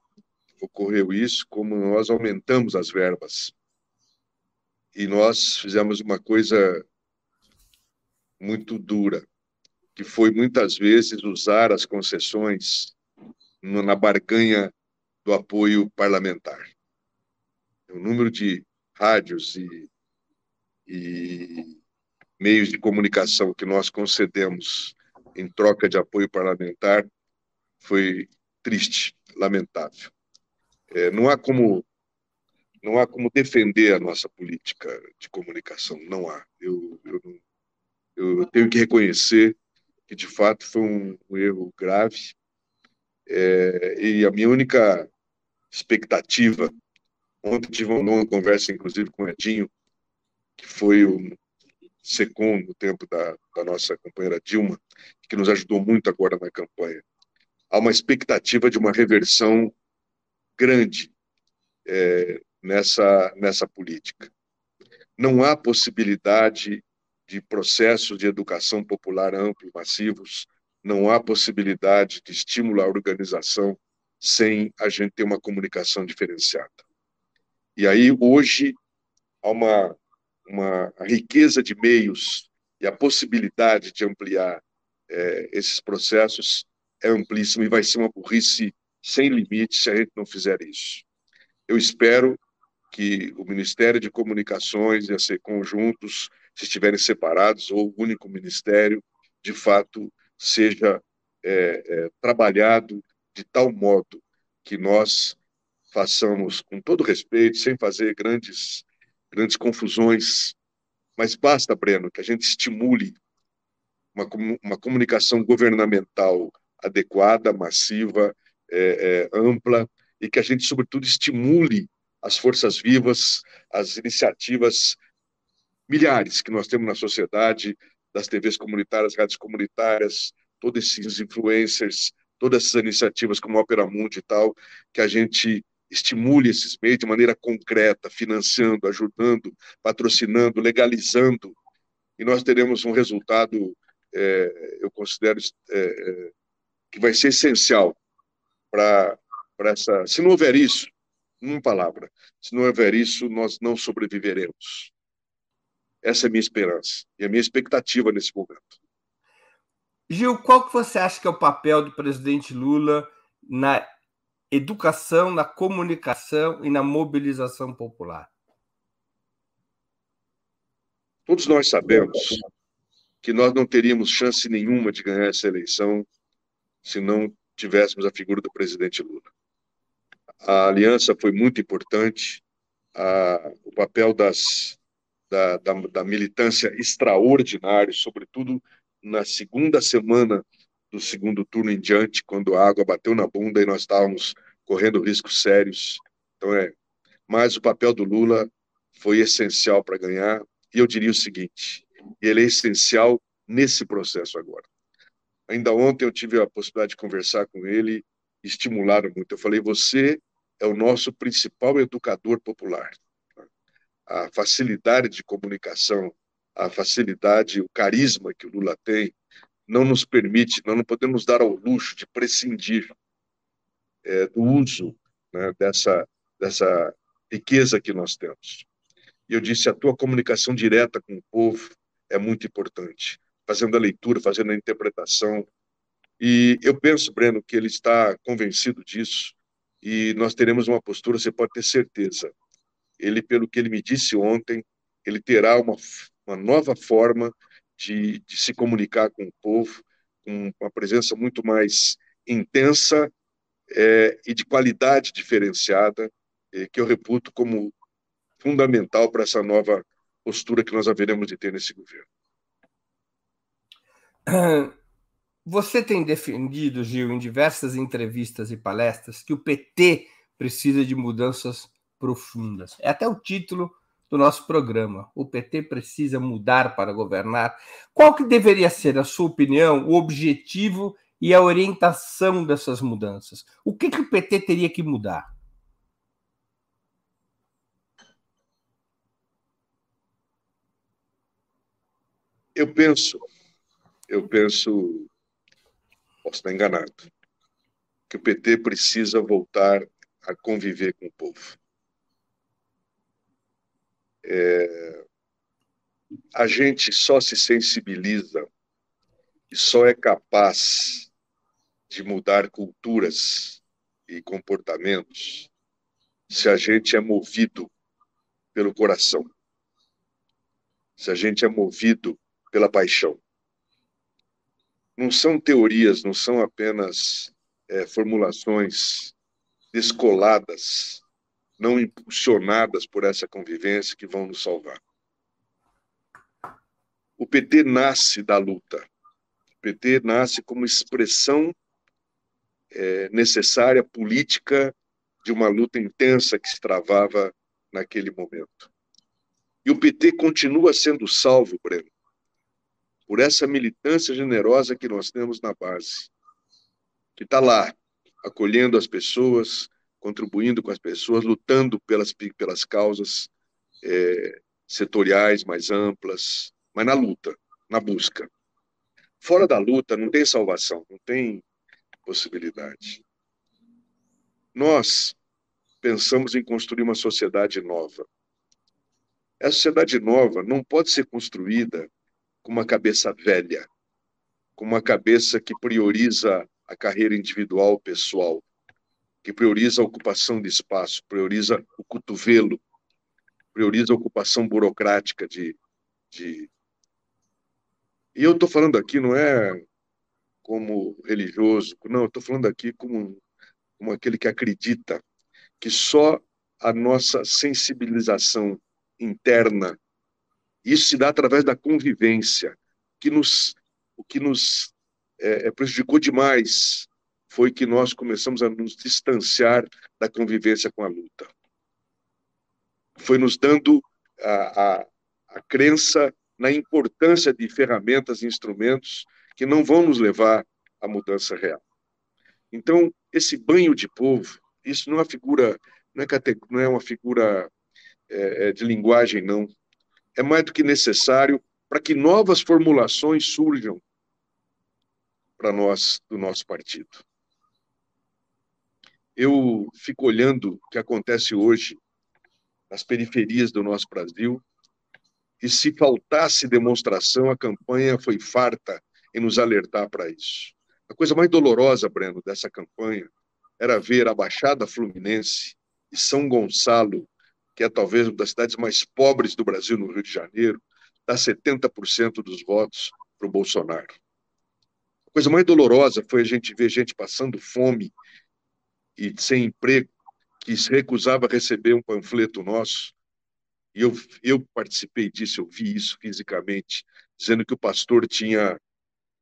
ocorreu isso, como nós aumentamos as verbas. E nós fizemos uma coisa muito dura, que foi muitas vezes usar as concessões na barganha do apoio parlamentar. O número de rádios e, e meios de comunicação que nós concedemos em troca de apoio parlamentar foi triste, lamentável. É, não há como não há como defender a nossa política de comunicação, não há. Eu, eu, eu tenho que reconhecer que de fato foi um, um erro grave é, e a minha única expectativa ontem tive uma conversa inclusive com o Edinho que foi o Secom no tempo da, da nossa companheira Dilma que nos ajudou muito agora na campanha há uma expectativa de uma reversão grande é, nessa, nessa política. Não há possibilidade de processos de educação popular amplos, massivos, não há possibilidade de estímulo à organização sem a gente ter uma comunicação diferenciada. E aí, hoje, há uma, uma riqueza de meios e a possibilidade de ampliar é, esses processos é amplíssima e vai ser uma burrice sem limite se a gente não fizer isso. Eu espero que o Ministério de Comunicações e a ser conjuntos, se estiverem separados ou único ministério, de fato seja é, é, trabalhado de tal modo que nós façamos com todo respeito, sem fazer grandes grandes confusões, mas basta, Breno, que a gente estimule uma, uma comunicação governamental adequada, massiva, é, é, ampla, e que a gente, sobretudo, estimule as forças vivas, as iniciativas milhares que nós temos na sociedade, das TVs comunitárias, rádios comunitárias, todos esses influencers, todas essas iniciativas como a Opera Mundi e tal, que a gente estimule esses meios de maneira concreta, financiando, ajudando, patrocinando, legalizando, e nós teremos um resultado, é, eu considero é, que vai ser essencial para essa. Se não houver isso, uma palavra, se não houver isso, nós não sobreviveremos. Essa é a minha esperança e a minha expectativa nesse momento. Gil, qual que você acha que é o papel do presidente Lula na educação, na comunicação e na mobilização popular? Todos nós sabemos que nós não teríamos chance nenhuma de ganhar essa eleição se não tivéssemos a figura do presidente Lula. A aliança foi muito importante, a, o papel das, da, da, da militância extraordinário, sobretudo na segunda semana do segundo turno em diante, quando a água bateu na bunda e nós estávamos correndo riscos sérios. Então é, mas o papel do Lula foi essencial para ganhar, e eu diria o seguinte, ele é essencial nesse processo agora. Ainda ontem eu tive a possibilidade de conversar com ele, estimularam muito. Eu falei: você é o nosso principal educador popular. A facilidade de comunicação, a facilidade, o carisma que o Lula tem, não nos permite, nós não podemos dar ao luxo de prescindir é, do uso né, dessa, dessa riqueza que nós temos. E eu disse: a tua comunicação direta com o povo é muito importante fazendo a leitura, fazendo a interpretação. E eu penso, Breno, que ele está convencido disso e nós teremos uma postura, você pode ter certeza. Ele, pelo que ele me disse ontem, ele terá uma, uma nova forma de, de se comunicar com o povo, com uma presença muito mais intensa é, e de qualidade diferenciada, é, que eu reputo como fundamental para essa nova postura que nós haveremos de ter nesse governo. Você tem defendido, Gil, em diversas entrevistas e palestras, que o PT precisa de mudanças profundas. É até o título do nosso programa. O PT precisa mudar para governar. Qual que deveria ser, a sua opinião, o objetivo e a orientação dessas mudanças. O que, que o PT teria que mudar? Eu penso, eu penso, posso estar enganado, que o PT precisa voltar a conviver com o povo. É, a gente só se sensibiliza e só é capaz de mudar culturas e comportamentos se a gente é movido pelo coração, se a gente é movido pela paixão. Não são teorias, não são apenas é, formulações descoladas, não impulsionadas por essa convivência que vão nos salvar. O PT nasce da luta. PT nasce como expressão é, necessária política de uma luta intensa que se travava naquele momento. E o PT continua sendo salvo, Breno, por essa militância generosa que nós temos na base, que está lá, acolhendo as pessoas, contribuindo com as pessoas, lutando pelas, pelas causas é, setoriais mais amplas, mas na luta, na busca. Fora da luta não tem salvação, não tem possibilidade. Nós pensamos em construir uma sociedade nova. Essa sociedade nova não pode ser construída com uma cabeça velha, com uma cabeça que prioriza a carreira individual, pessoal, que prioriza a ocupação de espaço, prioriza o cotovelo, prioriza a ocupação burocrática de. de... E eu estou falando aqui não é como religioso, não, estou falando aqui como, como aquele que acredita que só a nossa sensibilização interna isso se dá através da convivência, que nos, o que nos é, é, prejudicou demais foi que nós começamos a nos distanciar da convivência com a luta. Foi nos dando a, a, a crença na importância de ferramentas e instrumentos que não vão nos levar à mudança real. Então, esse banho de povo, isso não é uma figura, não é, é uma figura é, é de linguagem, não é mais do que necessário para que novas formulações surjam para nós, do nosso partido. Eu fico olhando o que acontece hoje nas periferias do nosso Brasil, e se faltasse demonstração, a campanha foi farta em nos alertar para isso. A coisa mais dolorosa, Breno, dessa campanha era ver a Baixada Fluminense e São Gonçalo que é talvez uma das cidades mais pobres do Brasil, no Rio de Janeiro, dá 70% dos votos para o Bolsonaro. A coisa mais dolorosa foi a gente ver gente passando fome e sem emprego, que se recusava a receber um panfleto nosso. Eu, eu participei disso, eu vi isso fisicamente, dizendo que o pastor tinha,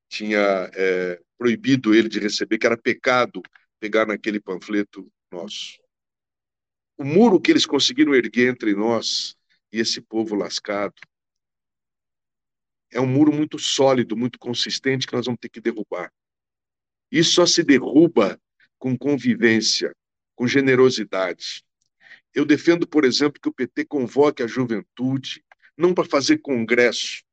tinha é, proibido ele de receber, que era pecado pegar naquele panfleto nosso o muro que eles conseguiram erguer entre nós e esse povo lascado é um muro muito sólido, muito consistente que nós vamos ter que derrubar. Isso só se derruba com convivência, com generosidade. Eu defendo, por exemplo, que o PT convoque a juventude, não para fazer congresso,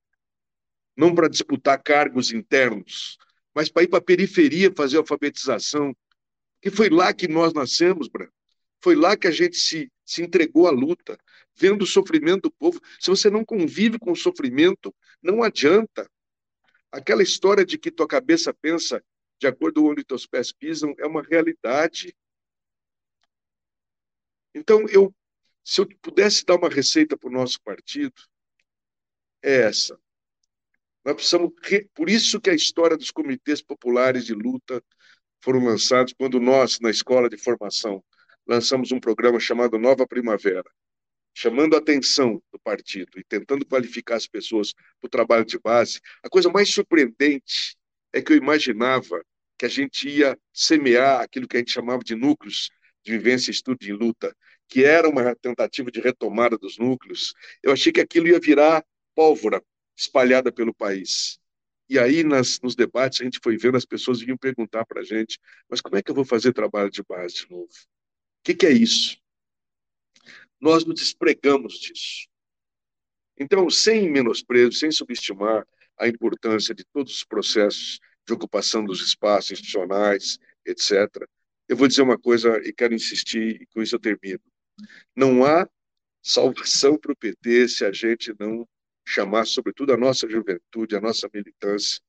não para disputar cargos internos, mas para ir para a periferia fazer alfabetização, que foi lá que nós nascemos, Branco. Foi lá que a gente se, se entregou à luta, vendo o sofrimento do povo. Se você não convive com o sofrimento, não adianta. Aquela história de que tua cabeça pensa de acordo com onde teus pés pisam é uma realidade. Então, eu, se eu pudesse dar uma receita para o nosso partido, é essa. Nós precisamos. Por isso que a história dos comitês populares de luta foram lançados quando nós, na escola de formação, lançamos um programa chamado Nova Primavera, chamando a atenção do partido e tentando qualificar as pessoas para o trabalho de base. A coisa mais surpreendente é que eu imaginava que a gente ia semear aquilo que a gente chamava de núcleos de vivência, estudo e luta, que era uma tentativa de retomada dos núcleos. Eu achei que aquilo ia virar pólvora espalhada pelo país. E aí, nas, nos debates, a gente foi vendo, as pessoas vinham perguntar para a gente, mas como é que eu vou fazer trabalho de base de novo? O que, que é isso? Nós nos despregamos disso. Então, sem menosprezo, sem subestimar a importância de todos os processos de ocupação dos espaços institucionais, etc., eu vou dizer uma coisa e quero insistir, e com isso eu termino. Não há salvação para o PT se a gente não chamar, sobretudo, a nossa juventude, a nossa militância,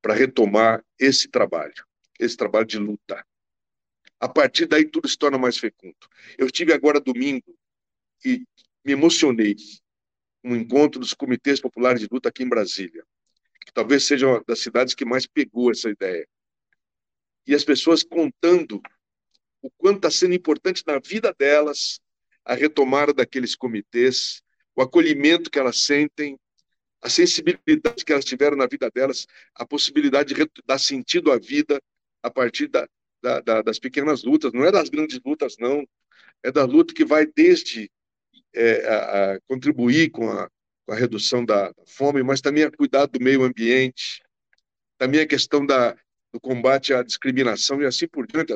para retomar esse trabalho, esse trabalho de luta. A partir daí, tudo se torna mais fecundo. Eu estive agora domingo e me emocionei um encontro dos comitês populares de luta aqui em Brasília, que talvez seja uma das cidades que mais pegou essa ideia. E as pessoas contando o quanto está sendo importante na vida delas a retomada daqueles comitês, o acolhimento que elas sentem, a sensibilidade que elas tiveram na vida delas, a possibilidade de dar sentido à vida a partir da, da, da, das pequenas lutas. Não é das grandes lutas, não. É da luta que vai desde é, a, a contribuir com a, com a redução da fome, mas também a cuidar do meio ambiente, também a questão da, do combate à discriminação e assim por diante.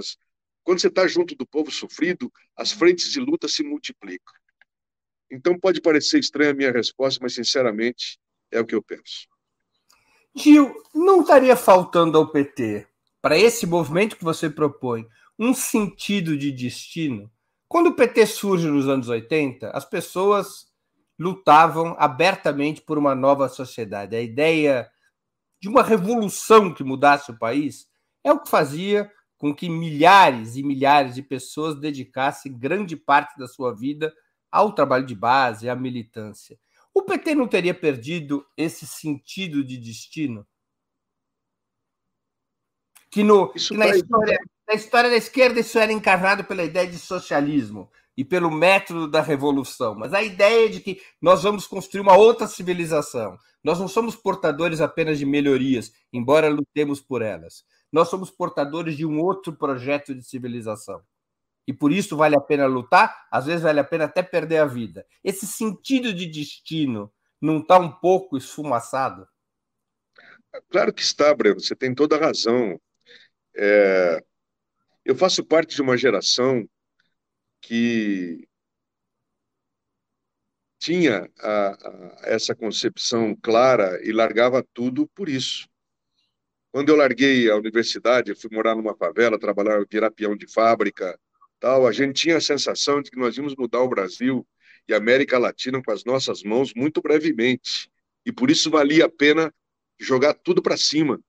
Quando você está junto do povo sofrido, as frentes de luta se multiplicam. Então pode parecer estranha a minha resposta, mas sinceramente é o que eu penso. Gil, não estaria faltando ao PT, para esse movimento que você propõe, um sentido de destino? Quando o PT surge nos anos 80, as pessoas lutavam abertamente por uma nova sociedade. A ideia de uma revolução que mudasse o país é o que fazia com que milhares e milhares de pessoas dedicassem grande parte da sua vida ao trabalho de base, à militância. O PT não teria perdido esse sentido de destino? Que, no, que na, história, na história da esquerda isso era encarnado pela ideia de socialismo e pelo método da revolução, mas a ideia de que nós vamos construir uma outra civilização. Nós não somos portadores apenas de melhorias, embora lutemos por elas. Nós somos portadores de um outro projeto de civilização e por isso vale a pena lutar, às vezes vale a pena até perder a vida. Esse sentido de destino não está um pouco esfumaçado? Claro que está, Breno, você tem toda a razão. É... Eu faço parte de uma geração que tinha a, a, essa concepção clara e largava tudo por isso. Quando eu larguei a universidade, fui morar numa favela, trabalhar, virar peão de fábrica, tal, a gente tinha a sensação de que nós íamos mudar o Brasil e a América Latina com as nossas mãos muito brevemente. E por isso valia a pena jogar tudo para cima.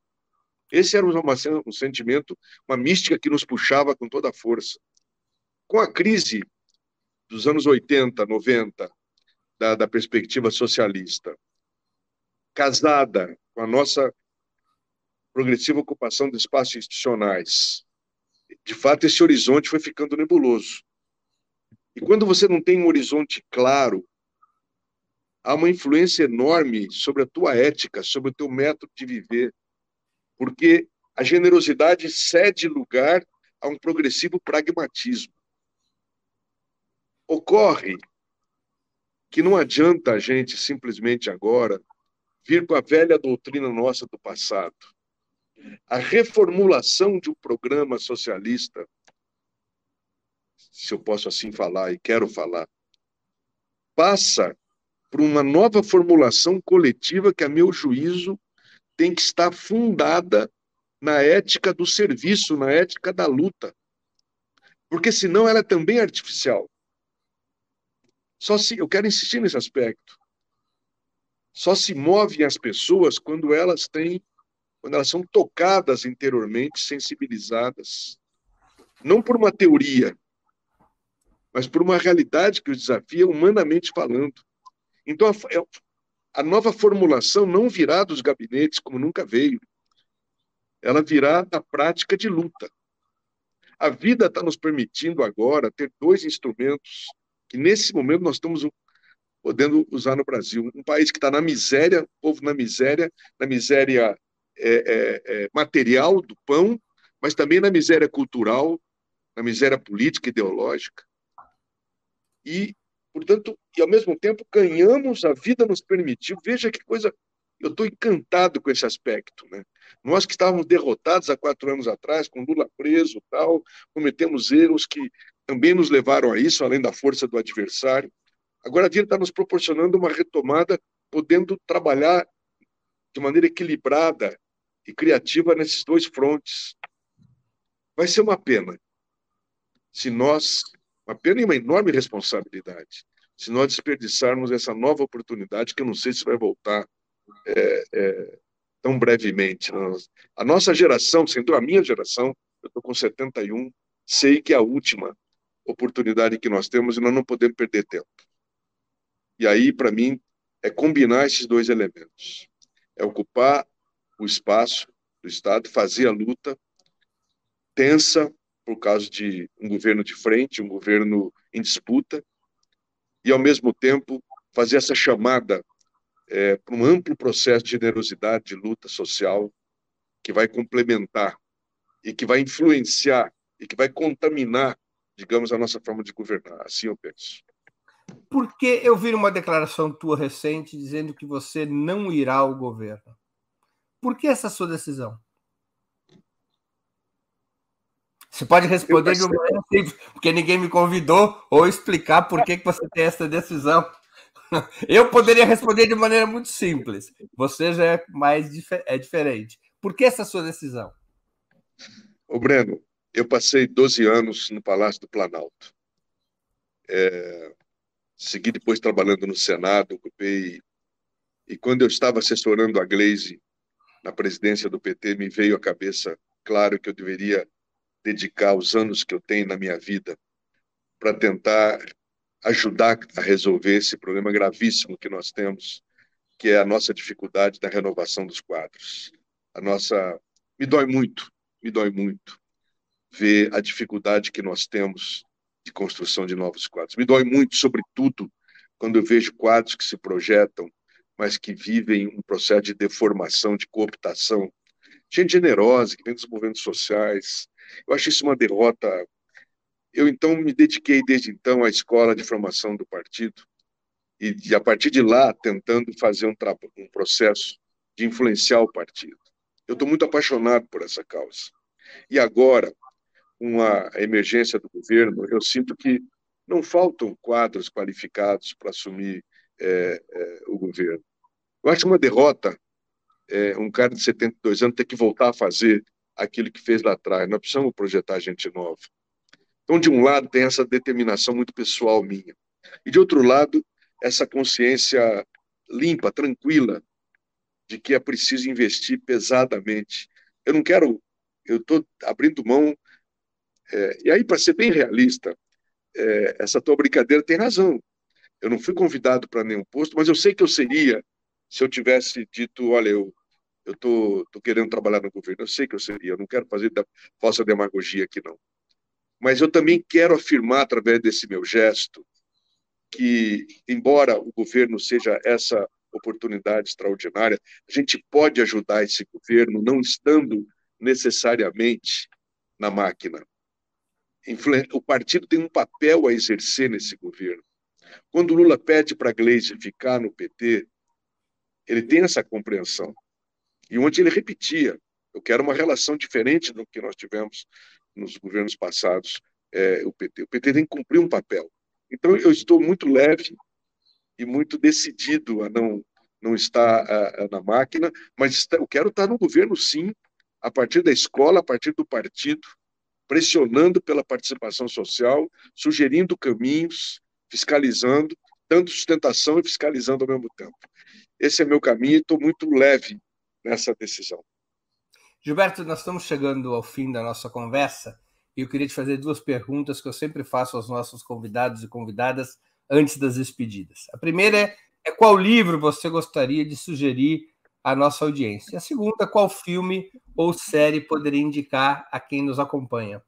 Esse era uma, um sentimento, uma mística que nos puxava com toda a força. Com a crise dos anos 80, 90, da, da perspectiva socialista, casada com a nossa progressiva ocupação de espaços institucionais, de fato, esse horizonte foi ficando nebuloso. E quando você não tem um horizonte claro, há uma influência enorme sobre a tua ética, sobre o teu método de viver, porque a generosidade cede lugar a um progressivo pragmatismo. Ocorre que não adianta a gente simplesmente agora vir com a velha doutrina nossa do passado a reformulação de um programa socialista, se eu posso assim falar e quero falar, passa por uma nova formulação coletiva que, a meu juízo, tem que estar fundada na ética do serviço, na ética da luta. Porque senão ela é também artificial. Só se eu quero insistir nesse aspecto. Só se movem as pessoas quando elas têm quando elas são tocadas interiormente, sensibilizadas, não por uma teoria, mas por uma realidade que os desafia humanamente falando. Então, a, é, a nova formulação não virá dos gabinetes, como nunca veio. Ela virá da prática de luta. A vida está nos permitindo agora ter dois instrumentos que, nesse momento, nós estamos podendo usar no Brasil. Um país que está na miséria, povo na miséria, na miséria é, é, é, material do pão, mas também na miséria cultural, na miséria política, ideológica. E, portanto, e ao mesmo tempo ganhamos, a vida nos permitiu, veja que coisa Eu estou encantado com esse aspecto. Né? Nós que estávamos derrotados há quatro anos atrás, com Lula preso tal, cometemos erros que também nos levaram a isso, além da força do adversário. Agora a vida está nos proporcionando uma retomada, podendo trabalhar de maneira equilibrada e criativa nesses dois frontes. Vai ser uma pena se nós, uma pena e uma enorme responsabilidade, se nós desperdiçarmos essa nova oportunidade, que eu não sei se vai voltar é, é, tão brevemente. A nossa geração, sendo a minha geração, eu estou com 71, sei que é a última oportunidade que nós temos e nós não podemos perder tempo. E aí, para mim, é combinar esses dois elementos. É ocupar o espaço do Estado, fazer a luta tensa por causa de um governo de frente, um governo em disputa, e, ao mesmo tempo, fazer essa chamada é, para um amplo processo de generosidade, de luta social, que vai complementar e que vai influenciar e que vai contaminar, digamos, a nossa forma de governar. Assim eu penso. Porque eu vi uma declaração tua recente dizendo que você não irá ao governo. Por que essa sua decisão? Você pode responder de uma maneira simples, porque ninguém me convidou, ou explicar por que, que você tem essa decisão. Eu poderia responder de maneira muito simples. Você já é mais é diferente. Por que essa sua decisão? Ô Breno, eu passei 12 anos no Palácio do Planalto. É, segui depois trabalhando no Senado, ocupei. E quando eu estava assessorando a Glaze na presidência do PT, me veio à cabeça, claro, que eu deveria dedicar os anos que eu tenho na minha vida para tentar ajudar a resolver esse problema gravíssimo que nós temos, que é a nossa dificuldade da renovação dos quadros. A nossa me dói muito, me dói muito ver a dificuldade que nós temos de construção de novos quadros. Me dói muito, sobretudo, quando eu vejo quadros que se projetam, mas que vivem um processo de deformação, de cooptação. Gente generosa, que vem dos movimentos sociais, eu acho isso uma derrota. Eu, então, me dediquei desde então à escola de formação do partido e, a partir de lá, tentando fazer um, um processo de influenciar o partido. Eu estou muito apaixonado por essa causa. E agora, com a emergência do governo, eu sinto que não faltam quadros qualificados para assumir é, é, o governo. Eu acho uma derrota é, um cara de 72 anos ter que voltar a fazer aquilo que fez lá atrás. Nós precisamos projetar gente nova. Então, de um lado, tem essa determinação muito pessoal minha. E, de outro lado, essa consciência limpa, tranquila, de que é preciso investir pesadamente. Eu não quero. Eu estou abrindo mão. É, e aí, para ser bem realista, é, essa tua brincadeira tem razão. Eu não fui convidado para nenhum posto, mas eu sei que eu seria se eu tivesse dito: olha, eu eu tô, tô querendo trabalhar no governo. Eu sei que eu seria, eu não quero fazer da, falsa demagogia aqui, não. Mas eu também quero afirmar, através desse meu gesto, que, embora o governo seja essa oportunidade extraordinária, a gente pode ajudar esse governo não estando necessariamente na máquina. O partido tem um papel a exercer nesse governo. Quando Lula pede para Gleisi ficar no PT, ele tem essa compreensão e onde ele repetia: eu quero uma relação diferente do que nós tivemos nos governos passados, é, o PT. O PT tem que cumprir um papel. Então, eu estou muito leve e muito decidido a não, não estar a, a, na máquina, mas está, eu quero estar no governo, sim, a partir da escola, a partir do partido, pressionando pela participação social, sugerindo caminhos, fiscalizando, dando sustentação e fiscalizando ao mesmo tempo. Esse é meu caminho e estou muito leve nessa decisão. Gilberto, nós estamos chegando ao fim da nossa conversa e eu queria te fazer duas perguntas que eu sempre faço aos nossos convidados e convidadas antes das despedidas. A primeira é, é qual livro você gostaria de sugerir à nossa audiência? A segunda, qual filme ou série poderia indicar a quem nos acompanha?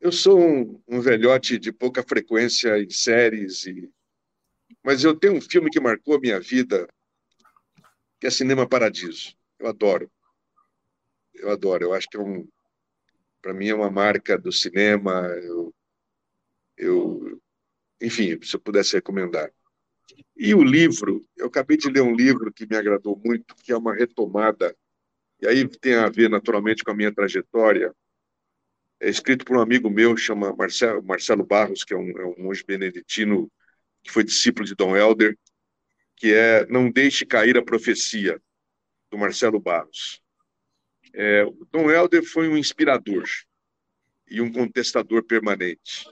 Eu sou um, um velhote de pouca frequência em séries, e... mas eu tenho um filme que marcou a minha vida que é Cinema Paradiso. Eu adoro. Eu adoro. Eu acho que é um, para mim é uma marca do cinema. Eu, eu, enfim, se eu pudesse recomendar. E o livro, eu acabei de ler um livro que me agradou muito, que é uma retomada, e aí tem a ver naturalmente com a minha trajetória. É escrito por um amigo meu, chama Marcelo, Marcelo Barros, que é um, é um monge beneditino que foi discípulo de Dom Helder, que é Não Deixe Cair a Profecia, do Marcelo Barros. É, Dom Helder foi um inspirador e um contestador permanente.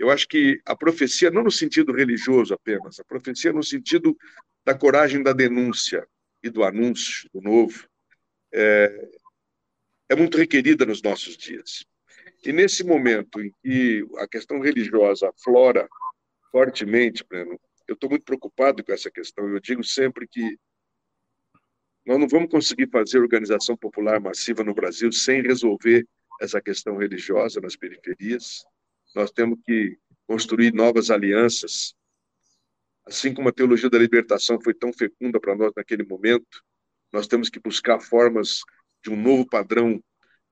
Eu acho que a profecia, não no sentido religioso apenas, a profecia no sentido da coragem da denúncia e do anúncio do novo, é, é muito requerida nos nossos dias. E nesse momento em que a questão religiosa aflora fortemente, Breno, eu estou muito preocupado com essa questão. Eu digo sempre que nós não vamos conseguir fazer organização popular massiva no Brasil sem resolver essa questão religiosa nas periferias, nós temos que construir novas alianças. Assim como a teologia da libertação foi tão fecunda para nós naquele momento, nós temos que buscar formas de um novo padrão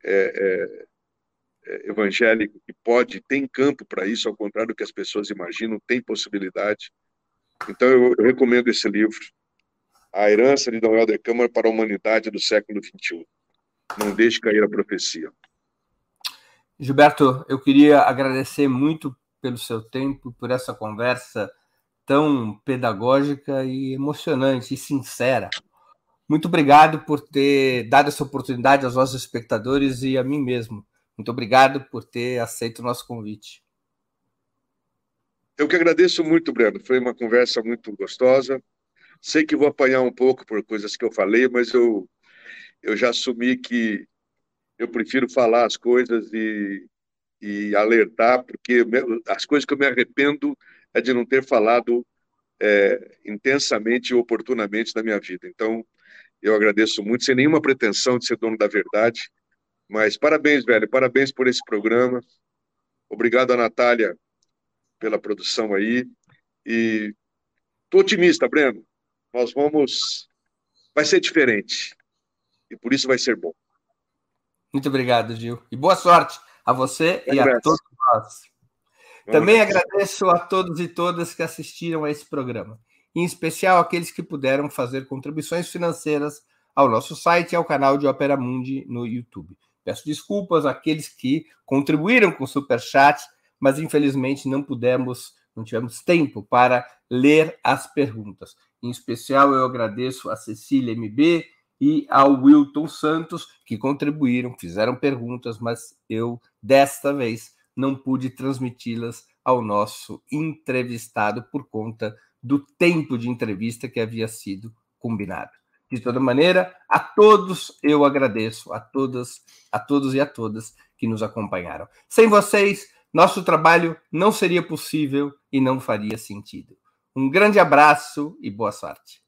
é, é, é evangélico que pode, tem campo para isso, ao contrário do que as pessoas imaginam, tem possibilidade. Então, eu, eu recomendo esse livro, A Herança de Dom Helder Câmara para a Humanidade do Século XXI. Não deixe cair a profecia. Gilberto, eu queria agradecer muito pelo seu tempo, por essa conversa tão pedagógica e emocionante e sincera. Muito obrigado por ter dado essa oportunidade aos nossos espectadores e a mim mesmo. Muito obrigado por ter aceito o nosso convite. Eu que agradeço muito, Breno. Foi uma conversa muito gostosa. Sei que vou apanhar um pouco por coisas que eu falei, mas eu, eu já assumi que eu prefiro falar as coisas e, e alertar, porque as coisas que eu me arrependo é de não ter falado é, intensamente e oportunamente na minha vida. Então, eu agradeço muito, sem nenhuma pretensão de ser dono da verdade, mas parabéns, velho, parabéns por esse programa. Obrigado a Natália pela produção aí. E tô otimista, Breno. Nós vamos. Vai ser diferente. E por isso vai ser bom. Muito obrigado, Gil. E boa sorte a você e a todos nós. Também agradeço a todos e todas que assistiram a esse programa, em especial aqueles que puderam fazer contribuições financeiras ao nosso site e ao canal de Opera Mundi no YouTube. Peço desculpas àqueles que contribuíram com o super chat, mas infelizmente não pudemos, não tivemos tempo para ler as perguntas. Em especial eu agradeço a Cecília MB, e ao Wilton Santos, que contribuíram, fizeram perguntas, mas eu, desta vez, não pude transmiti-las ao nosso entrevistado por conta do tempo de entrevista que havia sido combinado. De toda maneira, a todos eu agradeço, a todas, a todos e a todas que nos acompanharam. Sem vocês, nosso trabalho não seria possível e não faria sentido. Um grande abraço e boa sorte.